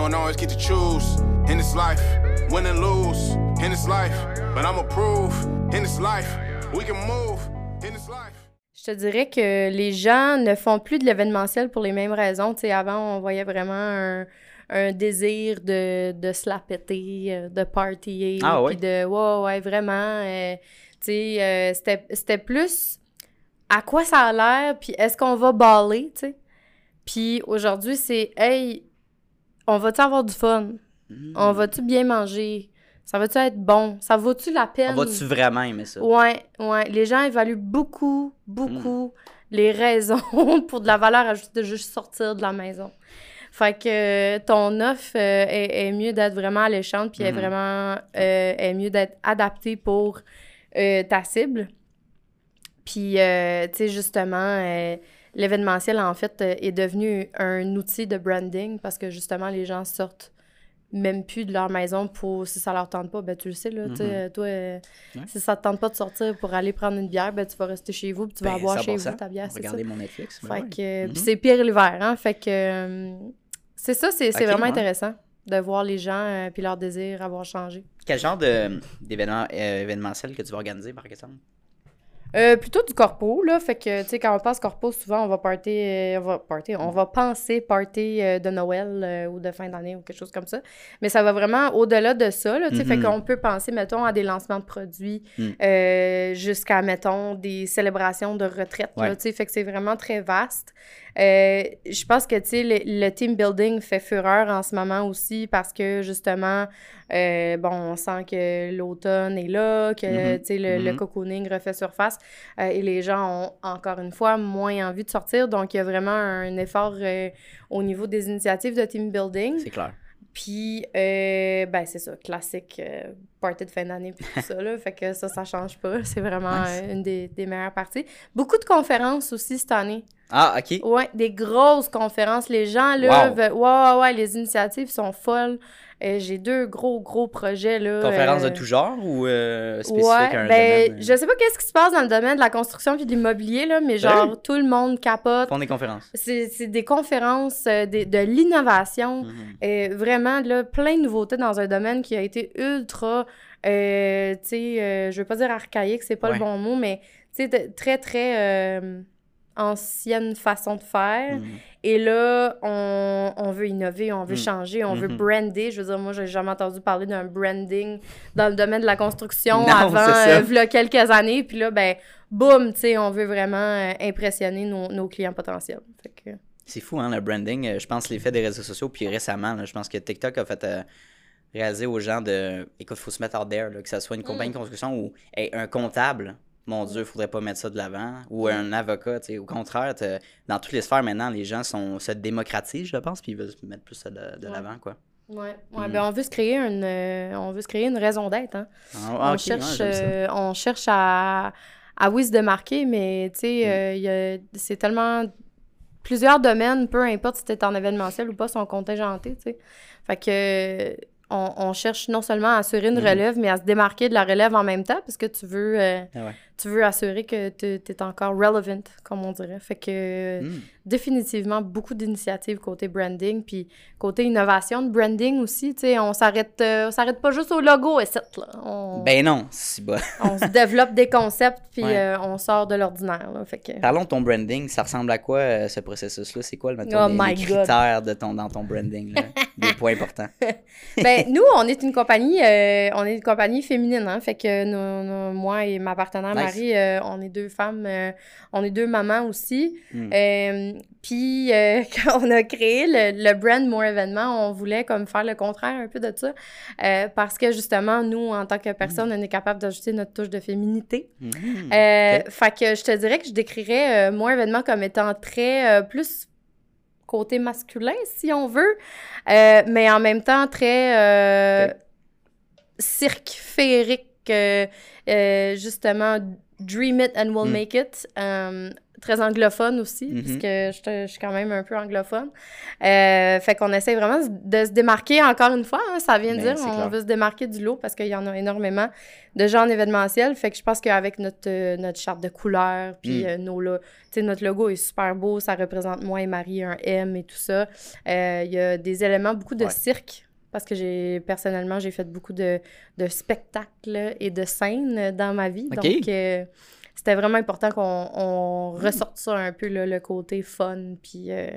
don't always get to choose in this life, win and lose in this life. But I'ma prove in this life, we can move in this life. Je te dirais que les gens ne font plus de l'événementiel pour les mêmes raisons. Tu sais, avant, on voyait vraiment un, un désir de, de se la péter, euh, de partyer, Ah puis de ouais, ouais, vraiment. euh, tu sais, euh, c'était- c'était plus à quoi ça a l'air, puis est-ce qu'on va baller, tu sais? Puis aujourd'hui, c'est hey, on va-tu avoir du fun? Hmm. On va-tu bien manger? Ça va-tu être bon? Ça vaut-tu la peine? On va-tu vraiment aimer ça? Ouais, ouais. Les gens évaluent beaucoup, beaucoup Hmm. les raisons pour de la valeur ajoutée de juste sortir de la maison. Fait que euh, ton offre euh, est, est mieux d'être vraiment alléchante, puis est Mhm. vraiment euh, est mieux d'être adaptée pour euh, ta cible. Puis, tu sais, justement, euh, l'événementiel, en fait, euh, est devenu un outil de branding parce que, justement, les gens sortent même plus de leur maison pour, si ça leur tente pas, ben tu le sais, là, Mhm. toi, euh, Ouais. si ça te tente pas de sortir pour aller prendre une bière, ben tu vas rester chez vous, puis tu vas Ben, boire chez 100%. vous ta bière, c'est ça. Mon Netflix. ben ouais. que, Mhm. puis c'est pire l'hiver, hein, fait que, euh, c'est ça, c'est vraiment ouais. intéressant de voir les gens puis leur désir avoir changé. Quel genre de- d'événement événementiel que tu vas organiser, par exemple? Euh, plutôt du corpo, là. Fait que, tu sais, quand on passe corpo, souvent, on va party, euh, on va party, on va penser party euh, de Noël euh, ou de fin d'année ou quelque chose comme ça. Mais ça va vraiment au-delà de ça, là, tu sais. Fait Mhm. qu'on peut penser, mettons, à des lancements de produits Mm. jusqu'à, mettons, des célébrations de retraite, là, tu sais. Fait que c'est vraiment très vaste. Je pense que, tu sais, le, le team building fait fureur en ce moment aussi parce que, justement, bon, on sent que l'automne est là, que, Mhm. tu sais, le, le Mhm. cocooning refait surface. Euh, et les gens ont encore une fois moins envie de sortir. Donc, il y a vraiment un effort euh, au niveau des initiatives de team building. C'est clair. Puis, euh, ben, c'est ça, classique euh, party de fin d'année puis tout ça, là. Fait que ça, ça change pas. C'est vraiment Nice. euh, une des, des meilleures parties. Beaucoup de conférences aussi cette année. Ah, OK. Ouais, des grosses conférences. Les gens, là, Wow. veulent- ouais, ouais, ouais, les initiatives sont folles. Euh, J'ai deux gros, gros projets, là. Conférence euh, de tout genre ou euh, spécifique Ouais, à un ben, domaine? euh, je sais pas qu'est-ce qui se passe dans le domaine de la construction puis de l'immobilier, là, mais genre, tout le monde capote. Font des conférences. C'est c'est des conférences, euh, de l'innovation, Mhm. euh, vraiment, là, plein de nouveautés dans un domaine qui a été ultra, euh, tu sais, euh, je veux pas dire archaïque, c'est pas Ouais. le bon mot, mais, tu sais, très, très euh, ancienne façon de faire. Mhm. Et là, on, on veut innover, on veut Mm. changer, on veut Mhm. brander. Je veux dire, moi, j'ai jamais entendu parler d'un branding dans le domaine de la construction Non, avant, ça. euh, v'là quelques années. Puis là, ben, boum, tu sais, on veut vraiment euh, impressionner nos, nos clients potentiels. Que, C'est fou, hein, le branding. Euh, Je pense l'effet des réseaux sociaux. Puis récemment, là, je pense que TikTok a fait euh, réaliser aux gens de. Écoute, faut se mettre out there, là, que ce soit une compagnie de construction ou hey, un comptable. Mon Dieu, faudrait pas mettre ça de l'avant. Ou un avocat, tu sais. Au contraire, dans toutes les sphères maintenant, les gens sont, se démocratisent, je pense, puis ils veulent mettre plus ça de, de Ouais. l'avant, quoi. ouais, ouais, Mm. ben, on veut se créer une, euh, on veut se créer une raison d'être, hein. Ah, on, ok, ouais, cherche, euh, on cherche à, à oui se démarquer, mais tu sais, Mm. euh, c'est tellement. Plusieurs domaines, peu importe si t'es en événementiel ou pas, sont contingentés, tu sais. Fait que. On, on cherche non seulement à assurer une Mhm. relève, mais à se démarquer de la relève en même temps, parce que tu veux, Ah ouais. Tu veux assurer que tu es encore relevant, comme on dirait. Fait que Hmm. définitivement beaucoup d'initiatives côté branding, puis côté innovation de branding aussi. Tu sais, on s'arrête, euh, on s'arrête pas juste au logo et c'est là. On, Ben non, c'est bas. on se développe des concepts, puis Ouais. euh, on sort de l'ordinaire. Fait que... Parlons de ton branding. Ça ressemble à quoi, euh, ce processus-là? C'est quoi, mettons, Oh les, my les God. critères de ton, dans ton branding? là? Des points importants. ben, nous, on est une compagnie, euh, on est une compagnie féminine, hein. Fait que nous- nous- moi et ma partenaire Nice. Euh, on est deux femmes, euh, on est deux mamans aussi. Hmm. Euh, Puis, quand on a créé le, le brand More Événement, on voulait comme faire le contraire un peu de ça. parce que justement, nous, en tant que personne, on est capable d'ajouter notre touche de féminité. Ok. Fait que je te dirais que je décrirais More Événement comme étant très plus côté masculin, si on veut, mais en même temps très euh, Ok. cirque féerique, euh, euh, justement, dream it and we'll Mm. make it. Euh, très anglophone aussi, Mhm. parce que je, je suis quand même un peu anglophone. Euh, fait qu'on essaie vraiment de se démarquer, encore une fois, hein, ça vient de Ben, dire, on clair. veut se démarquer du lot parce qu'il y en a énormément de gens en événementiel. Fait que je pense qu'avec notre, notre charte de couleurs, puis Mm. nos lo- notre logo est super beau, ça représente moi et Marie, un M et tout ça. Il y a des éléments, beaucoup de Ouais. cirque, parce que j'ai personnellement, j'ai fait beaucoup de, de spectacles et de scènes dans ma vie. Donc, euh, c'était vraiment important qu'on on ressorte ça un peu, là, le côté fun, puis euh,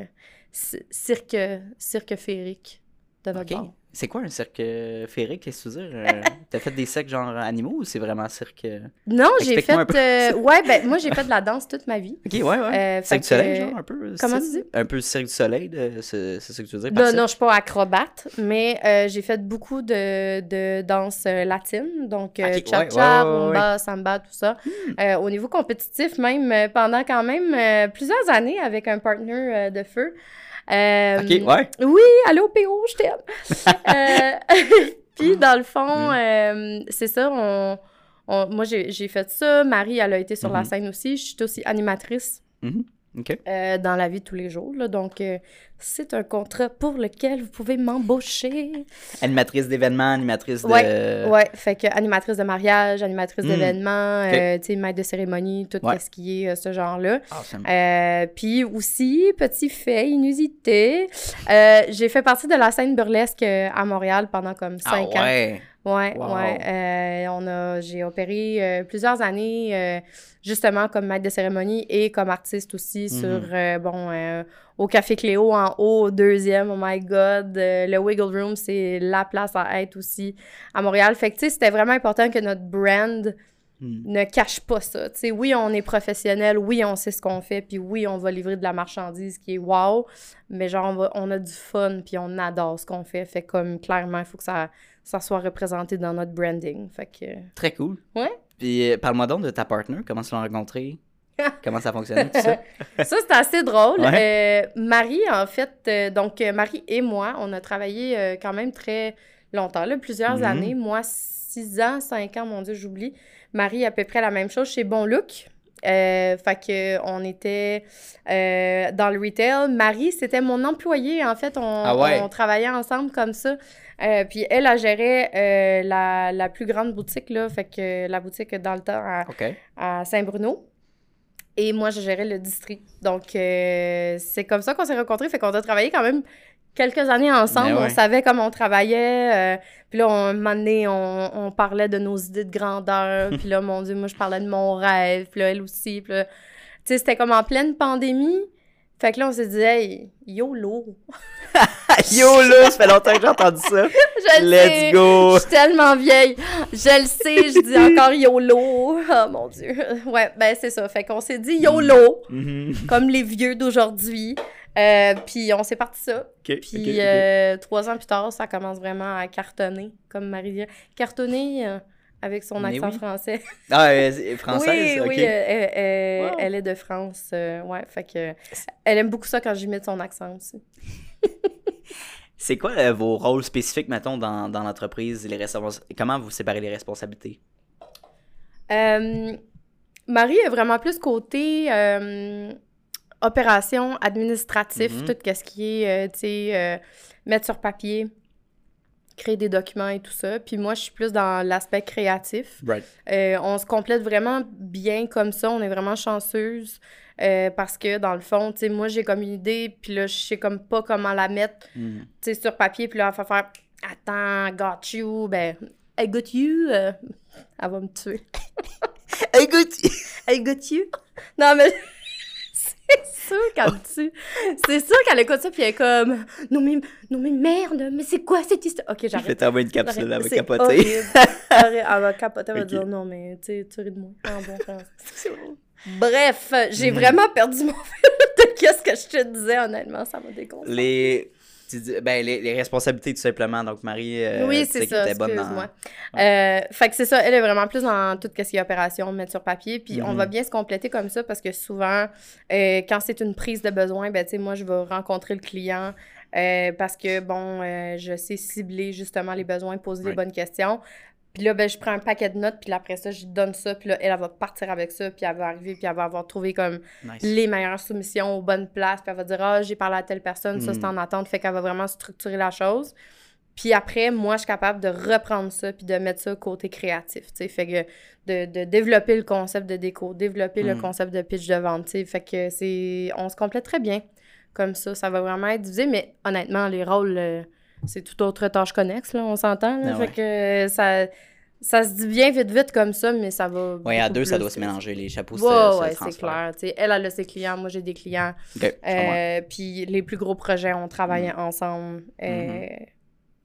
ci- cirque, cirque féerique de notre. C'est quoi un cirque euh, féerique, qu'est-ce que tu veux dire? Euh, T'as fait des cirques genre animaux ou c'est vraiment cirque? euh? Non, j'ai fait... euh, ouais, ben moi, j'ai fait de la danse toute ma vie. Ok, ouais, ouais. Euh, cirque du soleil, genre, un peu? Comment tu dis? Un peu cirque du soleil, c'est ça que tu veux dire? par Non, cirque? non, je suis pas acrobate, mais j'ai fait beaucoup de, de danse latine, donc euh, Ok, cha-cha, ouais, ouais, ouais, rumba, samba, tout ça. Hmm. Au niveau compétitif, même pendant quand même plusieurs années avec un partner de feu. Euh, Ok, ouais. Oui, allô PO, je t'aime. Euh, Puis dans le fond, Mm. euh, c'est ça, on, on- moi j'ai fait ça. Marie, elle a été sur la Mhm. scène aussi. Je suis aussi animatrice Mhm. Euh, dans la vie de tous les jours. là. Donc, euh, c'est un contrat pour lequel vous pouvez m'embaucher. Animatrice d'événements, animatrice de. Ouais, Ouais, fait que animatrice de mariage, animatrice Mm. d'événements, euh, tu sais, maître de cérémonie, tout Ouais. ce qui est ce genre-là. Awesome. Puis aussi, petit fait inusité, j'ai fait partie de la scène burlesque à Montréal pendant comme Ah cinq ans. ouais. Ouais, Wow. ouais. Euh, on a, j'ai opéré euh, plusieurs années euh, justement comme maître de cérémonie et comme artiste aussi Mhm. sur, bon, au Café Cléo en haut, au deuxième, oh my God. Le Wiggle Room, c'est la place à être aussi à Montréal. Fait que, tu sais, c'était vraiment important que notre brand Hmm. ne cache pas ça. Tu sais, oui, on est professionnel, oui, on sait ce qu'on fait, puis oui, on va livrer de la marchandise qui est wow, mais genre, on, va, on a du fun, puis on adore ce qu'on fait. Fait comme, clairement, il faut que ça, ça soit représenté dans notre branding. Fait que... Très cool. Ouais. Puis euh, parle-moi donc de ta partner, comment tu l'as rencontré? comment ça fonctionne, tout ça? Ça, c'est assez drôle. Ouais. Euh, Marie, en fait, euh, donc Marie et moi, on a travaillé euh, quand même très longtemps, là, plusieurs Mhm. années. Moi, six ans, cinq ans, mon Dieu, j'oublie. Marie, à peu près la même chose chez Bon Look. Euh, fait que on était euh, dans le retail. Marie, c'était mon employée, en fait. On, Ah ouais? on travaillait ensemble comme ça. Euh, puis elle, elle gérait euh, la, la plus grande boutique, là. Fait que la boutique dans le temps à, Saint-Bruno. Et moi, je gérais le district. Donc, euh, c'est comme ça qu'on s'est rencontrés. Fait qu'on a travaillé quand même quelques années ensemble. Ouais. On savait comment on travaillait. puis là, on, un moment donné, on, on parlait de nos idées de grandeur. puis là, mon Dieu, moi, je parlais de mon rêve. Puis là, elle aussi. Puis là, tu sais, c'était comme en pleine pandémie. Fait que là, on s'est dit, hey, YOLO. Yo là, ça fait longtemps que j'ai entendu ça. Je le Let's sais. go. Je suis tellement vieille. Je le sais, je dis encore YOLO. Oh mon Dieu. Ouais, ben c'est ça. Fait qu'on s'est dit YOLO, Mhm. comme les vieux d'aujourd'hui. Euh, puis on s'est parti ça. Puis euh, trois ans plus tard, ça commence vraiment à cartonner, comme Marie dit. Cartonner euh, avec son accent oui. français. Ah, française, oui, ok. oui, elle, elle- Wow. elle est de France. euh, ouais, fait que elle aime beaucoup ça quand j'imite son accent aussi. C'est quoi euh, vos rôles spécifiques, mettons, dans, dans l'entreprise? Les Comment vous séparez les responsabilités? Euh, Marie est vraiment plus côté euh, opération administratif, Mhm. tout ce qui est, tu sais, mettre sur papier, créer des documents et tout ça. Puis moi, je suis plus dans l'aspect créatif. Right. Euh, on se complète vraiment bien comme ça. On est vraiment chanceuse euh, parce que, dans le fond, tu sais, moi, j'ai comme une idée, puis là, je sais comme pas comment la mettre, Hmm. tu sais, sur papier. Puis là, elle va faire « Attends, got you. » Ben, « I got you. euh, elle va me tuer. Écoute! I got you. Non, mais sûr qu'elle. C'est sûr qu'elle écoute ça, puis elle est comme Non, mais, non, mais merde, mais c'est quoi cette histoire? Ok, Je j'arrête. vais t'envoyer une capsule, elle va capoter. Elle va capoter, elle va dire non, mais tu sais, tu ris de moi. En bon français. Bref, j'ai Mhm. vraiment perdu mon fil de qu'est-ce que je te disais, honnêtement, ça m'a déconcentré. Les... tu dis- Ben, les, les responsabilités, tout simplement. Donc, Marie, euh, oui, c'est ça, était bonne dans-. Euh, fait que c'est ça, elle est vraiment plus dans tout ce qui est opération, mettre sur papier, puis on Mhm. va bien se compléter comme ça parce que souvent, euh, quand c'est une prise de besoin, ben tu sais, moi, je vais rencontrer le client euh, parce que, bon, je sais cibler justement les besoins, poser les bonnes questions. Puis là, ben, je prends un paquet de notes, puis là, après ça, je donne ça, puis là, elle, elle va partir avec ça, puis elle va arriver, puis elle va avoir trouvé comme Nice. les meilleures soumissions aux bonnes places, puis elle va dire Ah, j'ai parlé à telle personne, ça, c'est Mm. en attente, fait qu'elle va vraiment structurer la chose. Puis après, moi, je suis capable de reprendre ça, puis de mettre ça côté créatif, tu sais. Fait que de, de développer le concept de déco, développer le Mm. concept de pitch de vente, tu sais. Fait que c'est. On se complète très bien comme ça. Ça va vraiment être divisé, mais honnêtement, les rôles, euh, c'est toute autre tâche connexe, là, on s'entend. là. Ah fait que ça, ça se dit bien vite, vite comme ça, mais ça va. Ouais, à deux, ça doit se mélanger. Les chapeaux, ouais, c'est transfèrent. clair. Elle, elle a ses clients, moi, j'ai des clients. Euh, puis les plus gros projets, on travaille Mm. ensemble euh,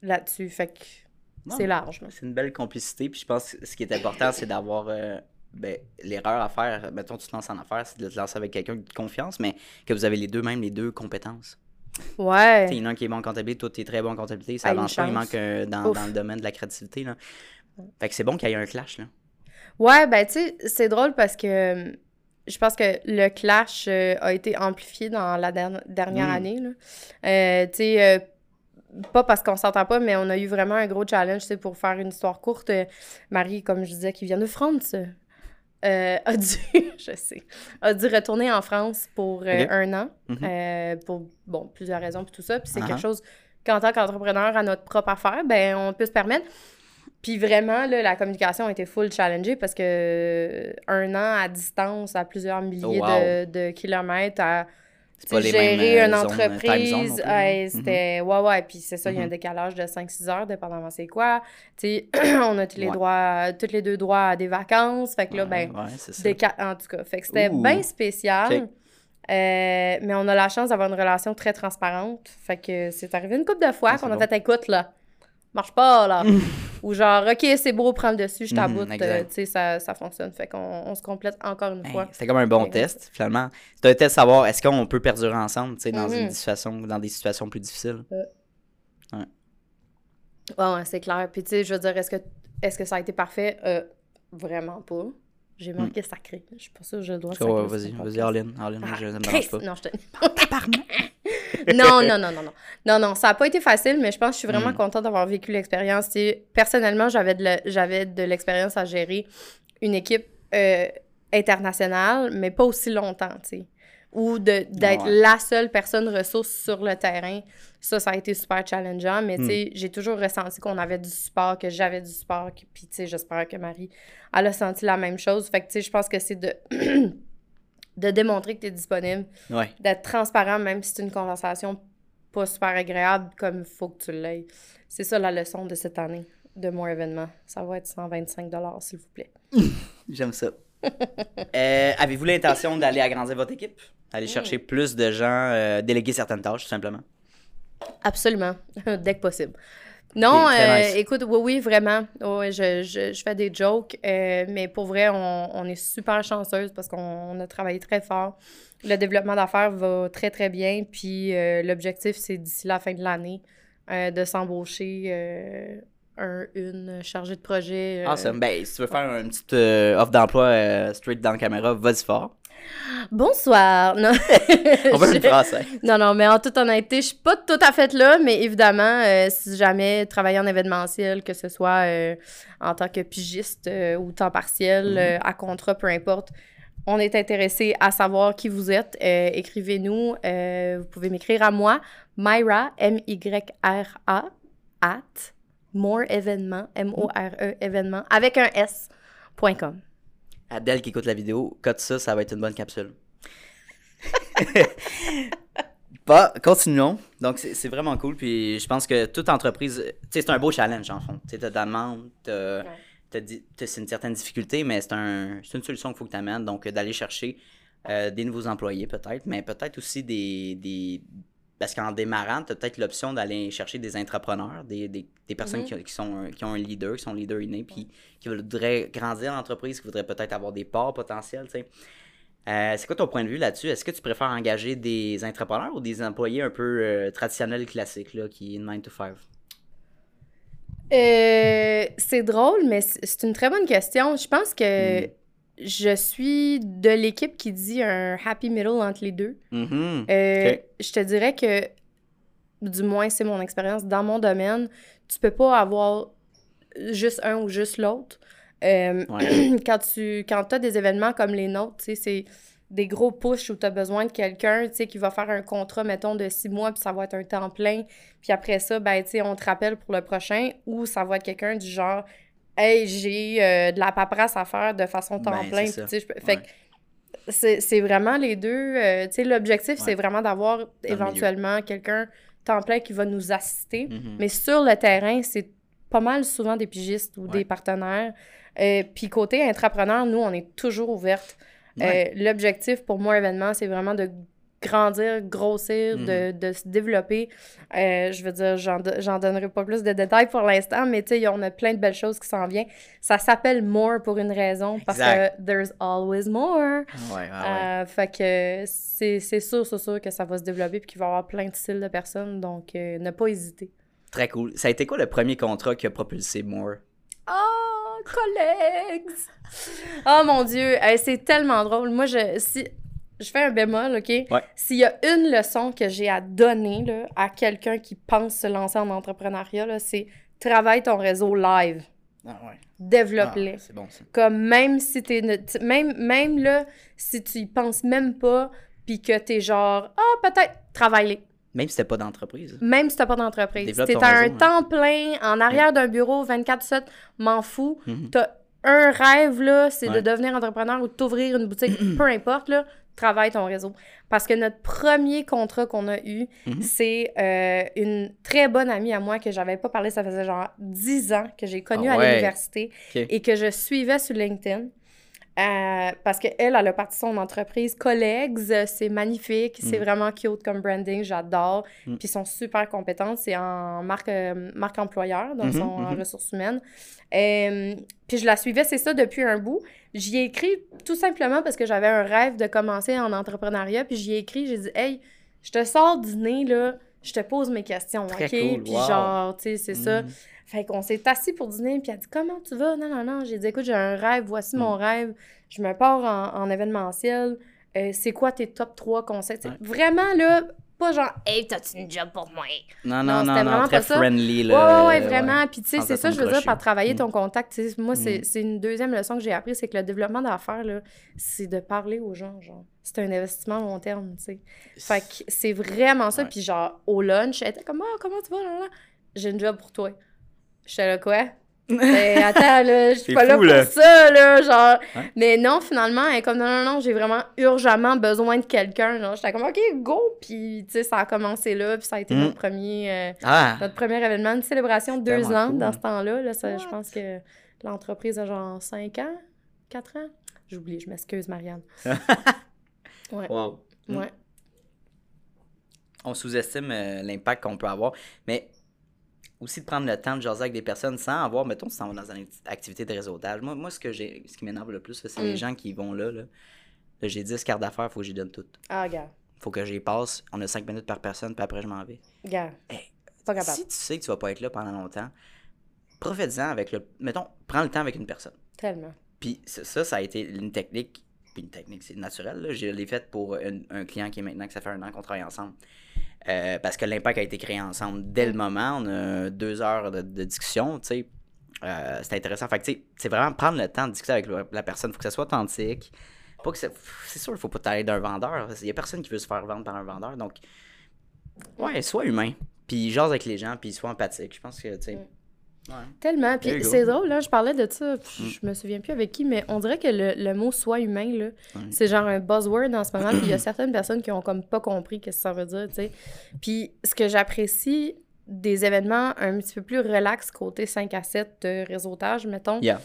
là-dessus. Fait que c'est large. C'est une belle complicité. Puis je pense que ce qui est important, c'est d'avoir euh, ben, l'erreur à faire. Mettons, tu te lances en affaires, c'est de te lancer avec quelqu'un de confiance, mais que vous avez les deux, même les deux compétences. Ouais. Il y en a un qui est bon en comptabilité, toi, tu es très bon en comptabilité. Ça Ah, avance pas, il manque dans, dans le domaine de la créativité. Là. Fait que c'est bon qu'il y ait un clash. Là. Ouais, ben, tu sais, c'est drôle parce que je pense que le clash euh, a été amplifié dans la der- dernière Mm. année. là. Euh, tu sais, euh, pas parce qu'on s'entend pas, mais on a eu vraiment un gros challenge, sais, pour faire une histoire courte. Marie, comme je disais, qui vient de France, euh, a dû, je sais, a dû retourner en France pour euh, un an, Mhm. euh, pour, bon, plusieurs raisons, puis tout ça. Puis c'est quelque chose qu'en tant qu'entrepreneur à notre propre affaire, ben, on peut se permettre. Puis vraiment, là, la communication a été full challengée parce que un an à distance, à plusieurs milliers Oh, wow. de, de kilomètres, à pas les mêmes, gérer euh, une zones, non entreprise, ouais, là. c'était... Ouais, ouais, puis c'est ça, il y a un Mhm. décalage de 5-6 heures, dépendamment c'est quoi. Tu sais, on a tous les Ouais. droits, tous les deux droits à des vacances, fait que là, ben, déca- en tout cas, fait que c'était bien spécial. Euh, mais on a la chance d'avoir une relation très transparente. Fait que c'est arrivé une couple de fois Ah, qu'on a fait écoute là. Marche pas là. Ou genre OK, c'est beau, prends le dessus, je Mhm, t'aboute, euh, tu sais ça, ça fonctionne. Fait qu'on on se complète encore une Hey, fois. C'était comme un bon Ouais. test, finalement. C'est un test de savoir est-ce qu'on peut perdurer ensemble tu sais, dans, Mhm. une situation, dans des situations plus difficiles? Ouais, ouais, c'est clair. Puis tu sais, je veux dire est-ce que est-ce que ça a été parfait? Euh, vraiment pas. J'ai manqué sacré. Je suis pas sûre que je dois Hmm. Euh, vas-y, vas-y, Ah, je ne pas. Non, je te... non, non, non, non, non. Non, non, ça n'a pas été facile, mais je pense que je suis vraiment Mm. contente d'avoir vécu l'expérience. Personnellement, j'avais de, le- j'avais de l'expérience à gérer une équipe euh, internationale, mais pas aussi longtemps, tu sais. Ou d'être Ouais. la seule personne ressource sur le terrain. Ça, ça a été super challengeant, mais tu sais, j'ai toujours ressenti qu'on avait du support, que j'avais du support, que- puis tu sais, j'espère que Marie, elle a senti la même chose. Fait que tu sais, je pense que c'est de... de démontrer que tu es disponible, Ouais. d'être transparent, même si c'est une conversation pas super agréable, comme il faut que tu l'aies. C'est ça la leçon de cette année, de mon événement. Ça va être 125 s'il vous plaît. J'aime ça. Euh, Avez-vous l'intention d'aller agrandir votre équipe? Aller chercher plus de gens, euh, déléguer certaines tâches, tout simplement? Absolument, dès que possible. Non, euh, nice. écoute, oui, oui, vraiment. Je, je, je fais des jokes, mais pour vrai, on, on est super chanceuse parce qu'on on a travaillé très fort. Le développement d'affaires va très, très bien. Puis l'objectif, c'est d'ici la fin de l'année de s'embaucher un, une chargée de projet. euh, Awesome. Ben, si tu veux faire une petite euh, offre d'emploi euh, straight dans la caméra, vas-y fort. Bonsoir! Non. On veut une Je- hein. Non, non, mais en toute honnêteté, je suis pas tout à fait là, mais évidemment, euh, si jamais travailler en événementiel, que ce soit euh, en tant que pigiste euh, ou temps partiel, Mhm. euh, à contrat, peu importe, on est intéressé à savoir qui vous êtes. Écrivez-nous. vous pouvez m'écrire à moi, Myra, M-Y-R-A, at more événement, M-O-R-E événement, avec un S, point com. Adèle qui écoute la vidéo, cote ça, ça va être une bonne capsule. Pas, continuons. Donc, c'est vraiment cool. Puis, je pense que toute entreprise, tu sais, c'est un beau challenge, en fond. Tu sais, t'as ta demande, Ouais. c'est une certaine difficulté, mais c'est un, c'est une solution qu'il faut que tu amènes. Donc, euh, d'aller chercher euh, des nouveaux employés, peut-être, mais peut-être aussi des. des parce qu'en démarrant, tu as peut-être l'option d'aller chercher des entrepreneurs, des, des, des personnes Mhm. qui, qui sont, qui ont un leader, qui sont leaders innés, puis qui voudraient grandir l'entreprise, qui voudraient peut-être avoir des parts potentielles. Euh, c'est quoi ton point de vue là-dessus? Est-ce que tu préfères engager des entrepreneurs ou des employés un peu euh, traditionnels, classiques, là, qui est 9 to 5? Euh, c'est drôle, mais c'est une très bonne question. Je pense que Mm. Je suis de l'équipe qui dit un happy middle entre les deux. Mhm. Euh. Je te dirais que, du moins c'est mon expérience, dans mon domaine, tu peux pas avoir juste un ou juste l'autre. Euh, Ouais. quand tu quand as des événements comme les nôtres, c'est des gros push où tu as besoin de quelqu'un, qui va faire un contrat, mettons, de six mois, puis ça va être un temps plein. Puis après ça, ben, on te rappelle pour le prochain, ou ça va être quelqu'un du genre, hey, j'ai euh, de la paperasse à faire de façon temps Ben, plein. tu sais, je peux- Fait Ouais. que c'est vraiment les deux. euh, tu sais, l'objectif, c'est vraiment d'avoir éventuellement quelqu'un temps plein qui va nous assister. Mhm. Mais sur le terrain, c'est pas mal souvent des pigistes ou des partenaires. Euh, Puis côté intrapreneur, nous, on est toujours ouverte. Euh, L'objectif pour moi, événement, c'est vraiment de grandir, grossir, de, Mhm. de se développer. Euh, je veux dire, j'en do- j'en donnerai pas plus de détails pour l'instant, mais tu sais, on a plein de belles choses qui s'en viennent. Ça s'appelle More pour une raison, parce Exact. que there's always more. Ouais, ouais, ouais. Euh, fait que c'est sûr, c'est sûr que ça va se développer puis qu'il va y avoir plein de styles de personnes, donc euh, ne pas hésiter. Très cool. Ça a été quoi le premier contrat qui a propulsé Moore? Oh, collègues! Oh mon Dieu, Hey, c'est tellement drôle. Moi, je, si, je fais un bémol, OK? Ouais. S'il y a une leçon que j'ai à donner là, à quelqu'un qui pense se lancer en entrepreneuriat, c'est travaille ton réseau live. Ah ouais. Développe-les. Ah, c'est bon ça. Comme même si t'es... Même, même là, si tu y penses même pas, puis que t'es genre, ah, peut-être, travaille-les. Même si c'était pas d'entreprise. Même si t'as pas d'entreprise. Si t'es à un hein. temps plein, en arrière d'un bureau, 24-7, m'en fous. Mhm. T'as un rêve, là, c'est de devenir entrepreneur ou de t'ouvrir une boutique, peu importe, là, travaille ton réseau. Parce que notre premier contrat qu'on a eu, Mhm. c'est euh, une très bonne amie à moi que j'avais pas parlé, ça faisait genre 10 ans que j'ai connue Ah à l'université et que je suivais sur LinkedIn. Euh, parce qu'elle, elle a parti son entreprise Colleagues, euh, c'est magnifique, c'est Mm. vraiment cute comme branding, j'adore. Mm. Puis ils sont super compétentes, c'est en marque, euh, marque employeur, donc ils Mhm, sont en mhm. ressources humaines. Euh, puis je la suivais, c'est ça, depuis un bout. J'y ai écrit tout simplement parce que j'avais un rêve de commencer en entrepreneuriat, puis j'y ai écrit, j'ai dit « Hey, je te sors dîner, là, je te pose mes questions, Très OK? cool, Puis wow. genre, tu sais, c'est ça. Fait qu'on s'est assis pour dîner, puis elle dit Comment tu vas? Non, non, non. J'ai dit Écoute, j'ai un rêve, voici mon Mm. rêve. Je me pars en, en événementiel. Euh, c'est quoi tes top 3 conseils Ouais. Vraiment, là, pas genre Hey, t'as-tu une job pour moi? Non, Non, non, non, non, vraiment très pas friendly. Ouais, Là, ouais, ouais, vraiment. Puis, tu sais, c'est ça, je veux dire, par travailler Mm. ton contact. Moi, c'est Mm. c'est une deuxième leçon que j'ai appris c'est que le développement d'affaires, là, c'est de parler aux gens, genre. C'est un investissement long terme, tu sais. Fait que c'est vraiment ça. Ouais. Puis genre, au lunch, elle était comme, ah, comment tu vas? J'ai une job pour toi. J'étais là, quoi? Ben, attends, là, je suis pas là pour là. ça, là, genre. Mais non, finalement, elle est comme, non, non, non, j'ai vraiment urgemment besoin de quelqu'un. Genre, j'étais comme, OK, go! Puis, tu sais, ça a commencé là, puis ça a été Mm. notre premier... euh, Ah, notre premier événement, une célébration de deux ans cool. dans ce temps-là. Là, ça, je pense que l'entreprise a genre 5 ans, 4 ans? J'oublie, je m'excuse, Marianne. Ouais, wow. Mm. ouais. On sous-estime euh, l'impact qu'on peut avoir, mais aussi de prendre le temps de jaser avec des personnes sans avoir, mettons, si on va dans une acti- activité de réseautage. Moi, moi ce, que j'ai, ce qui m'énerve le plus, c'est Mm. les gens qui vont là. là. Là, j'ai 10 cartes d'affaires, faut que j'y donne toutes. Ah, gars, Faut que j'y passe. On a 5 minutes par personne, puis après, je m'en vais. gars. Hey, Pas capable. Si tu sais que tu vas pas être là pendant longtemps, profite-en avec le. Mettons, prends le temps avec une personne. Tellement. Puis ça, ça, ça a été une technique. Puis une technique, c'est naturel. Là. Je l'ai faite pour un, un client qui est maintenant, que ça fait un an qu'on travaille ensemble. Euh, parce que l'impact a été créé ensemble dès le moment. On a deux heures de, discussion, tu sais. Euh, c'est intéressant. Fait que, c'est vraiment prendre le temps de discuter avec la personne. faut que ça soit authentique. Que c'est sûr, il faut pas t'aller d'un vendeur. Il y a personne qui veut se faire vendre par un vendeur. Donc, ouais, sois humain. Puis jase avec les gens, puis sois empathique. Je pense que, tu sais. Mm. Ouais. Tellement. Puis c'est drôle, là, je parlais de ça, Mm. je me souviens plus avec qui, mais on dirait que le, le mot soit humain, là, Ouais. c'est genre un buzzword en ce moment, puis il y a certaines personnes qui ont comme pas compris qu'est-ce que ça veut dire, tu sais. Puis ce que j'apprécie des événements un petit peu plus relax côté 5 à 7 de réseautage, mettons, Yeah.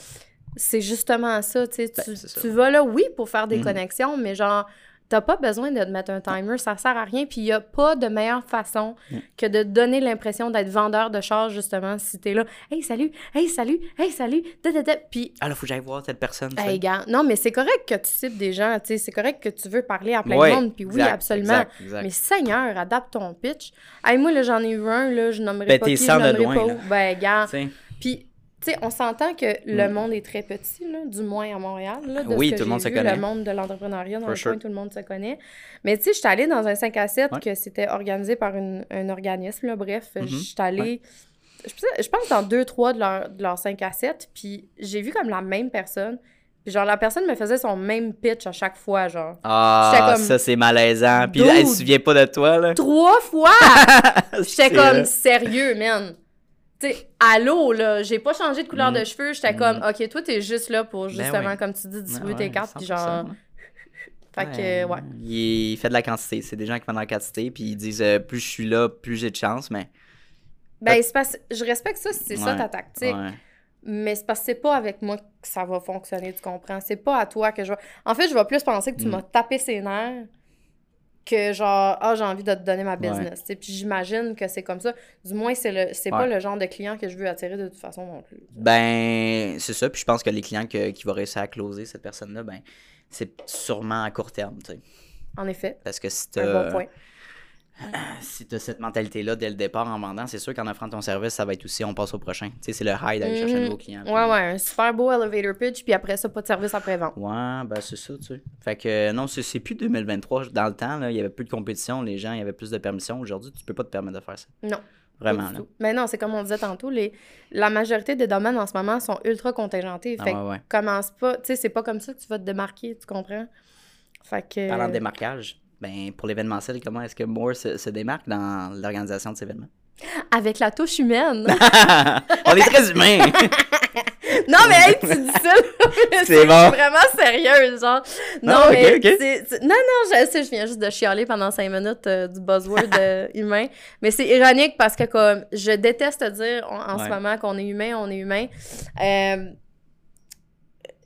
c'est justement ça, tu sais. Ben, tu, vas là, oui, pour faire des Mhm. connexions, mais genre, t'as pas besoin de te mettre un timer, ça sert à rien. Puis il y a pas de meilleure façon que de donner l'impression d'être vendeur de char, justement, si t'es là, hey, salut, hey, salut, hey, salut, da, da, da. Puis, Ah là, faut que j'aille voir cette personne. hey, gars, non, mais c'est correct que tu cibles des gens, tu sais, c'est correct que tu veux parler à plein Ouais, de monde, puis oui, exact, absolument. exact, exact. Mais Seigneur, adapte ton pitch. Hey, moi, là, j'en ai eu un, là, je nommerai Ben, pas qui, je nommerai pas où. Ben, gars, puis, tu sais, on s'entend que le Mm. monde est très petit, là, du moins à Montréal. Là, de Oui, ce que tout le monde se connaît. Le monde de l'entrepreneuriat, dans For le sure. coin, tout le monde se connaît. Mais tu sais, je suis allée dans un 5 à 7 Ouais. que c'était organisé par une- un organisme, là, bref. Mhm. Je suis allée je, pense- je pense dans deux, trois de leurs de leurs 5 à 7, puis j'ai vu comme la même personne. Puis genre, la personne me faisait son même pitch à chaque fois, genre. Ah, comme, ça, c'est malaisant. Puis elle se souvient pas de toi, là. Trois fois! J'étais comme sérieux, man. Sais, allô, là, j'ai pas changé de couleur Mm. de cheveux. J'étais Mm. comme, OK, toi, t'es juste là pour Ben justement, oui. comme tu dis, distribuer ouais, tes cartes. Puis genre, 100%. fait que, ouais. Il fait de la quantité. C'est des gens qui font de la quantité, puis ils disent euh, plus je suis là, plus j'ai de chance, mais. Ben, c'est parce je respecte ça si c'est ça ta tactique. Ouais. Mais c'est parce que c'est pas avec moi que ça va fonctionner, tu comprends? C'est pas à toi que je vais. En fait, je vais plus penser que tu Mm. m'as tapé ses nerfs que genre, ah, j'ai envie de te donner ma business. tu sais. Puis j'imagine que c'est comme ça. Du moins, c'est le c'est pas Ouais. le genre de client que je veux attirer de toute façon non plus. Ben, c'est ça. Puis je pense que les clients que- qui vont réussir à closer cette personne-là, ben, c'est sûrement à court terme, tu sais. En effet, Parce que si un bon point. si t'as cette mentalité-là dès le départ en vendant, c'est sûr qu'en offrant ton service, ça va être aussi on passe au prochain. Tu sais, c'est le high d'aller chercher un Mhm. nouveau client. Ouais, ouais, un super beau elevator pitch, puis après ça, pas de service après-vente. Ouais, ben c'est ça, tu sais. Fait que non, c'est plus 2023. Dans le temps, là, il y avait plus de compétition, les gens, il y avait plus de permissions. Aujourd'hui, tu peux pas te permettre de faire ça. Non. Vraiment, là. Mais non, c'est comme on disait tantôt, les... la majorité des domaines en ce moment sont ultra contingentés. Ah Fait ouais, ouais. commence pas, tu sais, c'est pas comme ça que tu vas te démarquer, tu comprends? Fait que. Parlant de démarquage, ben pour l'événementiel, comment est-ce que Moore se, se démarque dans l'organisation de ces événements? Avec la touche humaine. On est très humains! non, mais hey, tu dis ça, C'est bon. vraiment sérieux, genre. Non, Ah, ok, mais. Non, non, je sais, je viens juste de chialer pendant cinq minutes euh, du buzzword euh, humain. Mais c'est ironique parce que, comme, je déteste dire en, ce moment qu'on est humain, on est humain. Euh,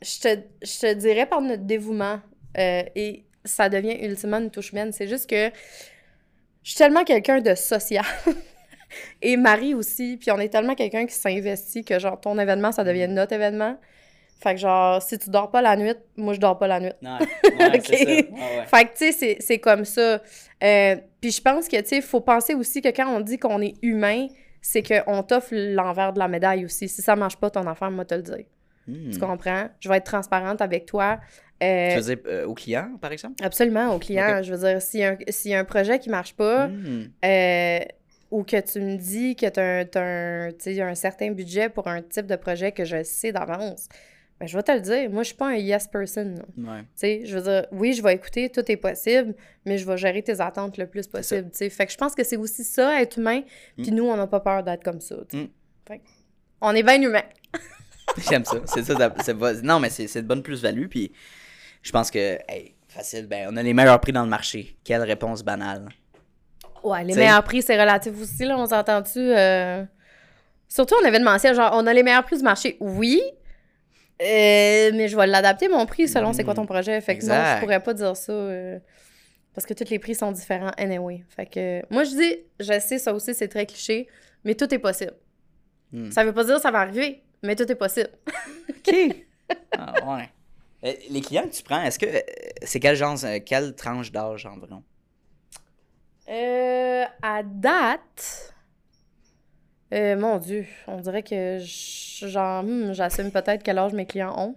je, te, je te dirais par notre dévouement et ça devient ultimement une touche humaine. C'est juste que je suis tellement quelqu'un de social. Et Marie aussi, puis on est tellement quelqu'un qui s'investit que genre ton événement, ça devient notre événement. Fait que genre, si tu dors pas la nuit, moi je dors pas la nuit. Non, ouais, Ok. c'est ça. Ouais, ouais. Fait que tu sais, c'est- c'est comme ça. Euh, puis je pense que tu sais, faut penser aussi que quand on dit qu'on est humain, c'est qu'on t'offre l'envers de la médaille aussi. Si ça marche pas ton affaire, moi te le dire. Hmm. Tu comprends? Je vais être transparente avec toi. Euh, Tu veux dire euh, au client, par exemple? absolument, au client. Je veux dire, s'il y, a un- a un projet qui marche pas, Hmm. euh, ou que tu me dis que tu as, sais, un certain budget pour un type de projet que je sais d'avance, ben, je vais te le dire. Moi, je suis pas un yes person. Ouais. Je veux dire, oui, je vais écouter, tout est possible, mais je vais gérer tes attentes le plus possible. Fait que je pense que c'est aussi ça, être humain, puis nous, on n'a pas peur d'être comme ça. Fait on est bien humain. J'aime ça. C'est ça. ça- pas- Non, mais c'est de bonne plus-value. Puis je pense que, hey, facile, ben, on a les meilleurs prix dans le marché. Quelle réponse banale. Ouais, les T'sais? meilleurs prix, c'est relatif aussi, là, on s'entend-tu? euh, Surtout en événementiel, genre, on a les meilleurs prix du marché, oui, euh, mais je vais l'adapter, mon prix, selon c'est quoi ton projet. Fait que non, Exact. je pourrais pas dire ça, euh, parce que tous les prix sont différents anyway. Fait que, moi, je dis, je sais, ça aussi, c'est très cliché, mais tout est possible. Hmm. Ça veut pas dire que ça va arriver, mais tout est possible. OK. ah, ouais. Euh, les clients que tu prends, est-ce que euh, c'est quel genre, euh, quelle tranche d'âge environ? Euh, à date, euh, mon Dieu, on dirait que hmm, j'assume peut-être quel âge mes clients ont.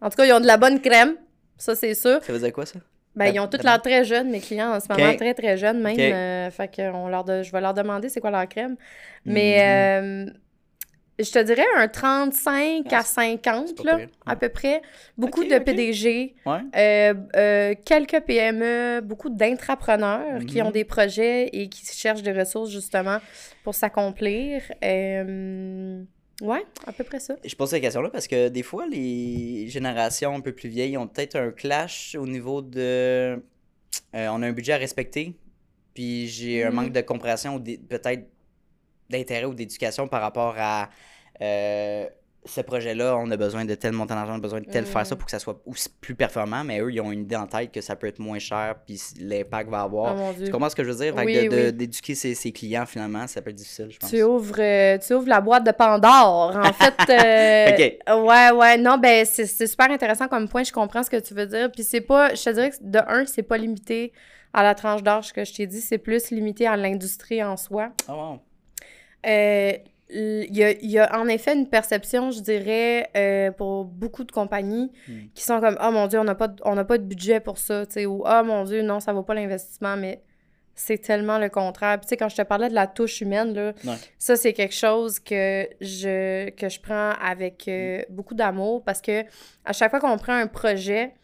En tout cas, ils ont de la bonne crème, ça c'est sûr. Ça veut dire quoi, ça? Ben, ils ont toutes l'air très jeunes, mes clients en ce moment, très très jeunes même. Euh, fait que on leur de- je vais leur demander c'est quoi leur crème. Mais euh, je te dirais un 35 Ah, à 50, c'est pas là, à peu près. Beaucoup de. PDG. Ouais. Euh, euh, quelques PME, beaucoup d'intrapreneurs qui Mhm. ont des projets et qui cherchent des ressources justement pour s'accomplir. Euh, ouais, à peu près ça. Je pose cette question-là parce que des fois, les générations un peu plus vieilles ont peut-être un clash au niveau de. euh, on a un budget à respecter, puis j'ai un Mhm. manque de compréhension ou peut-être d'intérêt ou d'éducation par rapport à. euh, ce projet-là, on a besoin de tel montant d'argent, on a besoin de tel faire ça pour que ça soit plus performant, mais eux, ils ont une idée en tête que ça peut être moins cher, puis l'impact va Oh avoir. Dieu. tu comprends ce que je veux dire? Oui, oui. d'éduquer ses, ses clients, finalement, ça peut être difficile, je pense. Tu ouvres, euh, tu ouvres la boîte de Pandore. En fait, euh, ouais, ouais, non, ben c'est super intéressant comme point. Je comprends ce que tu veux dire. Puis c'est pas, je te dirais que de un, c'est pas limité à la tranche d'âge que je t'ai dit, c'est plus limité à l'industrie en soi. Ah, wow. Euh, Il y, a, il y a en effet une perception, je dirais, euh, pour beaucoup de compagnies Hmm. qui sont comme Oh mon Dieu, on n'a pas, de- on pas de budget pour ça, tu sais, ou Oh mon Dieu, non, ça vaut pas l'investissement. Mais c'est tellement le contraire. Puis, tu sais, quand je te parlais de la touche humaine, là, Ouais. ça, c'est quelque chose que je, que je prends avec euh, beaucoup d'amour parce que à chaque fois qu'on prend un projet,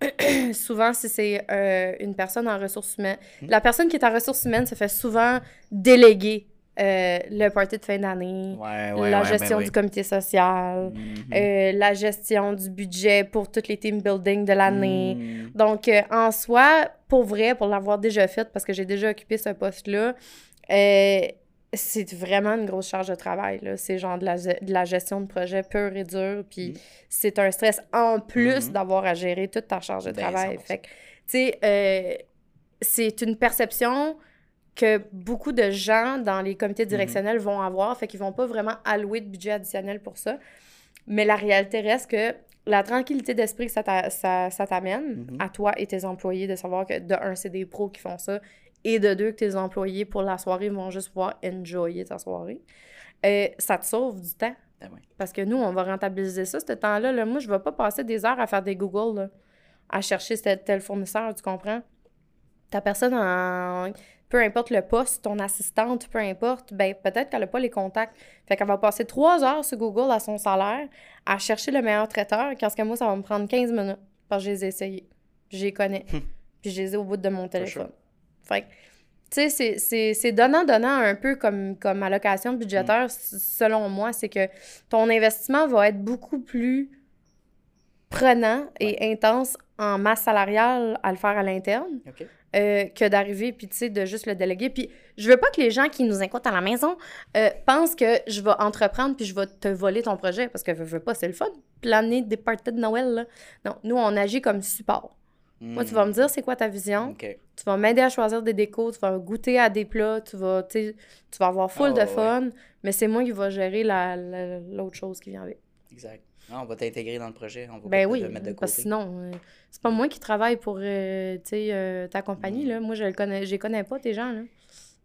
souvent, si c'est euh, une personne en ressources humaines, la personne qui est en ressources humaines se fait souvent déléguer euh, le party de fin d'année, Ouais, ouais, la ouais, gestion ben du comité social, Mhm. euh, la gestion du budget pour toutes les team building de l'année. Mhm. Donc, euh, en soi, pour vrai, pour l'avoir déjà fait, parce que j'ai déjà occupé ce poste-là, c'est vraiment une grosse charge de travail. C'est genre de la, ge- de la gestion de projet pure et dure. Puis Mhm. c'est un stress en plus d'avoir à gérer toute ta charge de Ben, travail. 100%. Fait que, tu sais, euh, c'est une perception que beaucoup de gens dans les comités Mhm. directionnels vont avoir. Fait qu'ils vont pas vraiment allouer de budget additionnel pour ça. Mais la réalité reste que la tranquillité d'esprit que ça t'a- ça- ça t'amène Mhm. à toi et tes employés de savoir que de un, c'est des pros qui font ça et de deux, que tes employés pour la soirée vont juste pouvoir enjoyer ta soirée, euh, ça te sauve du temps. Ouais. Parce que nous, on va rentabiliser ça, ce temps-là. Là. Moi, je vais pas passer des heures à faire des Google, là, à chercher tel, tel fournisseur, tu comprends? Ta personne en... Peu importe le poste, ton assistante, peu importe, ben peut-être qu'elle n'a pas les contacts. Fait qu'elle va passer trois heures sur Google à son salaire à chercher le meilleur traiteur, quand ce que moi, ça va me prendre 15 minutes parce que je les ai essayés. Je les connais. Puis je les ai au bout de mon téléphone. Fait que, tu sais, c'est- donnant-donnant un peu comme, comme allocation budgétaire, s- selon moi. C'est que ton investissement va être beaucoup plus prenant et intense en masse salariale à le faire à l'interne. Euh, que d'arriver puis tu sais de juste le déléguer puis je veux pas que les gens qui nous écoutent à la maison euh, pensent que je vais entreprendre puis je vais te voler ton projet parce que je veux pas c'est le fun planer des parties de Noël là. non nous on agit comme support moi tu vas me dire c'est quoi ta vision? Tu vas m'aider à choisir des décos, tu vas goûter à des plats, tu vas, tu vas avoir full Ah, de ouais, fun, mais c'est moi qui va gérer la- la- l'autre chose qui vient avec. Exact. Non, on va t'intégrer dans le projet. On va Ben pas oui, te mettre de parce que côté. sinon, euh, c'est pas moi qui travaille pour, euh, euh, ta compagnie, Mm. là. Moi, je le connais, je les connais pas, tes gens, là.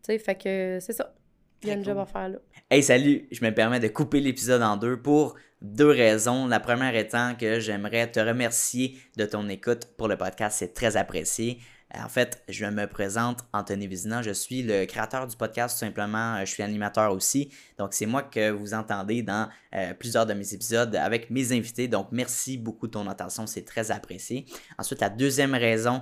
Fait que c'est ça. Il y a une job à faire, là. Hey, salut! Je me permets de couper l'épisode en deux pour deux raisons. La première étant que j'aimerais te remercier de ton écoute pour le podcast. C'est très apprécié. En fait, je me présente Anthony Vizina. Je suis le créateur du podcast, tout simplement. Je suis animateur aussi. Donc, c'est moi que vous entendez dans euh, plusieurs de mes épisodes avec mes invités. Donc, merci beaucoup de ton attention. C'est très apprécié. Ensuite, la deuxième raison